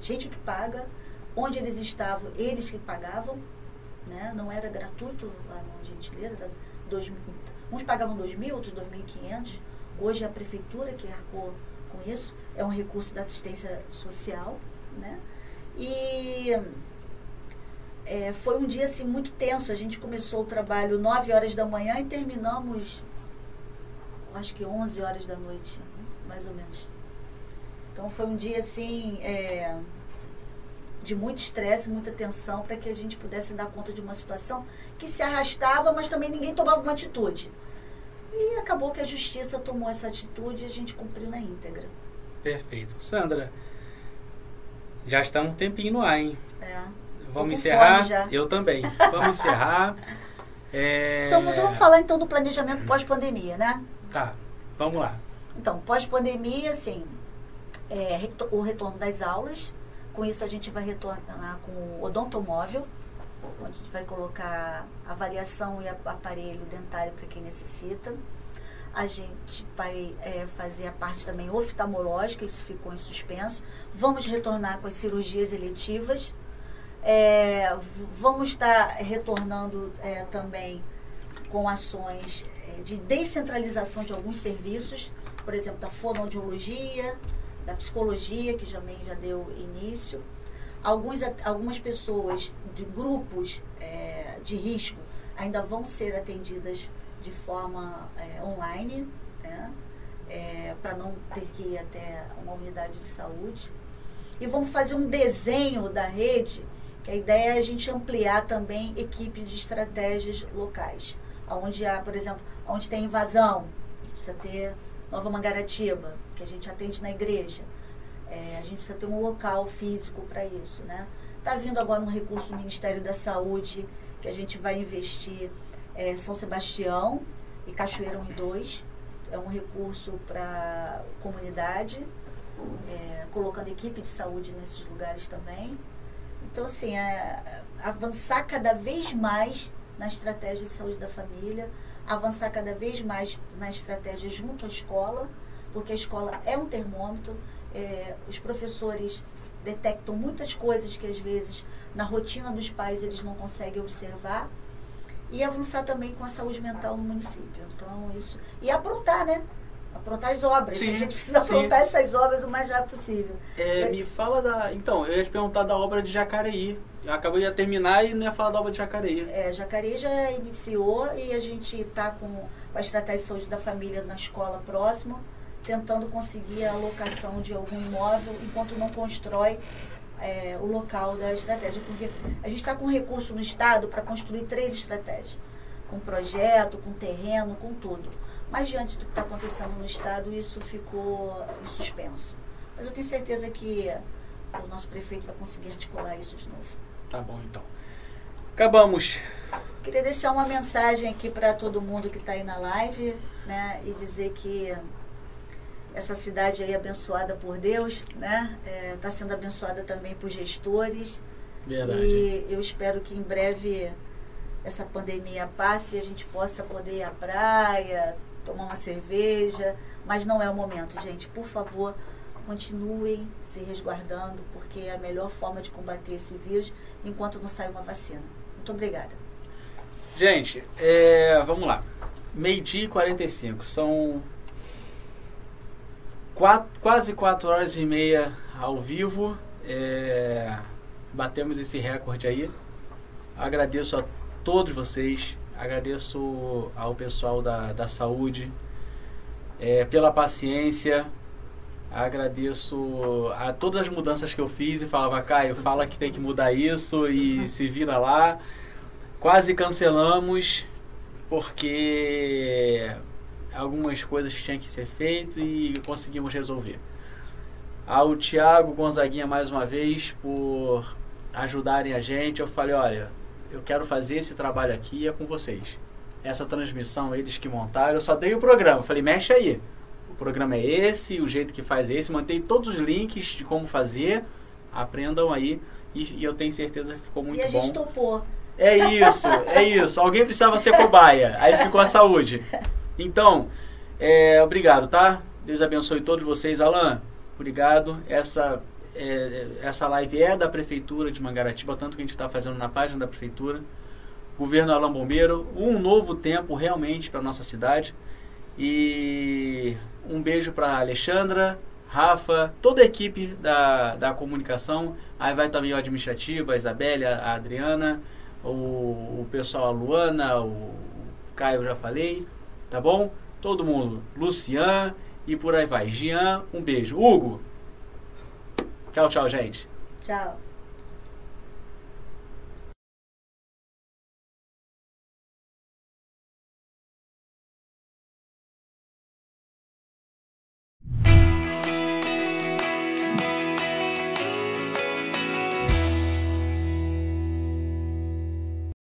Gente que paga. Onde eles estavam, eles que pagavam, né? Não era gratuito lá no Gentileza, era dois, uns pagavam 2 mil, outros 2.500. Hoje é a prefeitura que arcou com isso, é um recurso da assistência social, né? E é, foi um dia assim muito tenso. A gente começou o trabalho 9 horas da manhã e terminamos acho que 11 horas da noite, mais ou menos. Então foi um dia assim é, de muito estresse, muita tensão para que a gente pudesse dar conta de uma situação que se arrastava, mas também ninguém tomava uma atitude. E acabou que a justiça tomou essa atitude e a gente cumpriu na íntegra. Perfeito. Sandra, já está um tempinho no ar, hein? É. Vamos encerrar? Eu também. Vamos encerrar. [LAUGHS] É... Somos- vamos falar então do planejamento pós-pandemia, né? Tá, vamos lá. Então, pós-pandemia, assim, é, o retorno das aulas. Com isso, a gente vai retornar com o odontomóvel, onde a gente vai colocar avaliação e aparelho dentário para quem necessita. A gente vai é, fazer a parte também oftalmológica, isso ficou em suspenso. Vamos retornar com as cirurgias eletivas. É, vamos estar retornando é, também com ações é, de descentralização de alguns serviços, por exemplo, da fonoaudiologia, da psicologia, que também já deu início. Alguns, algumas pessoas de grupos é, de risco ainda vão ser atendidas de forma é, online, né? para não ter que ir até uma unidade de saúde. E vamos fazer um desenho da rede, que a ideia é a gente ampliar também equipe de estratégias locais. Onde há, por exemplo, onde tem invasão, precisa ter Nova Mangaratiba, que a gente atende na igreja. É, a gente precisa ter um local físico para isso, né? Está vindo agora um recurso do Ministério da Saúde, que a gente vai investir é, São Sebastião e Cachoeirão em dois. É um recurso para comunidade, é, colocando equipe de saúde nesses lugares também. Então, assim, é, avançar cada vez mais na estratégia de saúde da família, avançar cada vez mais na estratégia junto à escola, porque a escola é um termômetro, é, os professores detectam muitas coisas que às vezes na rotina dos pais eles não conseguem observar e avançar também com a saúde mental no município. Então isso e aprontar, né? Aprontar as obras. Sim, a gente precisa sim. aprontar essas obras o mais rápido possível. É, me fala da. Então, eu ia te perguntar da obra de Jacareí. Acabou de terminar e não ia falar da obra de Jacareí. É, Jacareí já iniciou e a gente está com a estratégia de saúde da família na escola próxima, tentando conseguir a alocação de algum imóvel enquanto não constrói é, o local da estratégia. Porque a gente está com recurso no Estado para construir três estratégias, com projeto, com terreno, com tudo. Mas diante do que está acontecendo no Estado, isso ficou em suspenso. Mas eu tenho certeza que o nosso prefeito vai conseguir articular isso de novo. Tá bom, então. Acabamos. Queria deixar uma mensagem aqui para todo mundo que está aí na live, né? E dizer que essa cidade aí é abençoada por Deus, né? Está sendo abençoada também por gestores. Verdade. E eu espero que em breve essa pandemia passe e a gente possa poder ir à praia, tomar uma cerveja. Mas não é o momento, gente. Por favor, continuem se resguardando, porque é a melhor forma de combater esse vírus enquanto não sai uma vacina. Muito obrigada. Gente, é, vamos lá. Meio-dia e 45. São quatro, quase 4 horas e meia ao vivo. É, batemos esse recorde aí. Agradeço a todos vocês. Agradeço ao pessoal da, da saúde é, pela paciência. Agradeço a todas as mudanças que eu fiz e falava, Caio, fala que tem que mudar isso e [LAUGHS] se vira lá. Quase cancelamos porque algumas coisas tinham que ser feitas e conseguimos resolver. Ao Thiago Gonzaguinha mais uma vez por ajudarem a gente. Eu falei, olha, eu quero fazer esse trabalho aqui é com vocês. Essa transmissão eles que montaram, eu só dei o programa. Eu falei, mexe aí. O programa é esse, o jeito que faz é esse. Mantei todos os links de como fazer. Aprendam aí. E, e eu tenho certeza que ficou muito e a bom. gente topou. É isso, é isso. Alguém precisava ser cobaia. Aí ficou a saúde. [LAUGHS] Então, é, obrigado, tá? Deus abençoe todos vocês. Alan, obrigado. Essa, é, essa live é da Prefeitura de Mangaratiba, tanto que a gente está fazendo na página da Prefeitura. Governo Alan Bombeiro, um novo tempo realmente para nossa cidade. E um beijo para Alexandra, Rafa, toda a equipe da, da comunicação. Aí vai também o administrativo, a Isabelle, a Adriana, o, o pessoal, a Luana, o Caio, já falei, tá bom? Todo mundo, Lucian e por aí vai. Jean, um beijo. Hugo, tchau, tchau, gente. Tchau.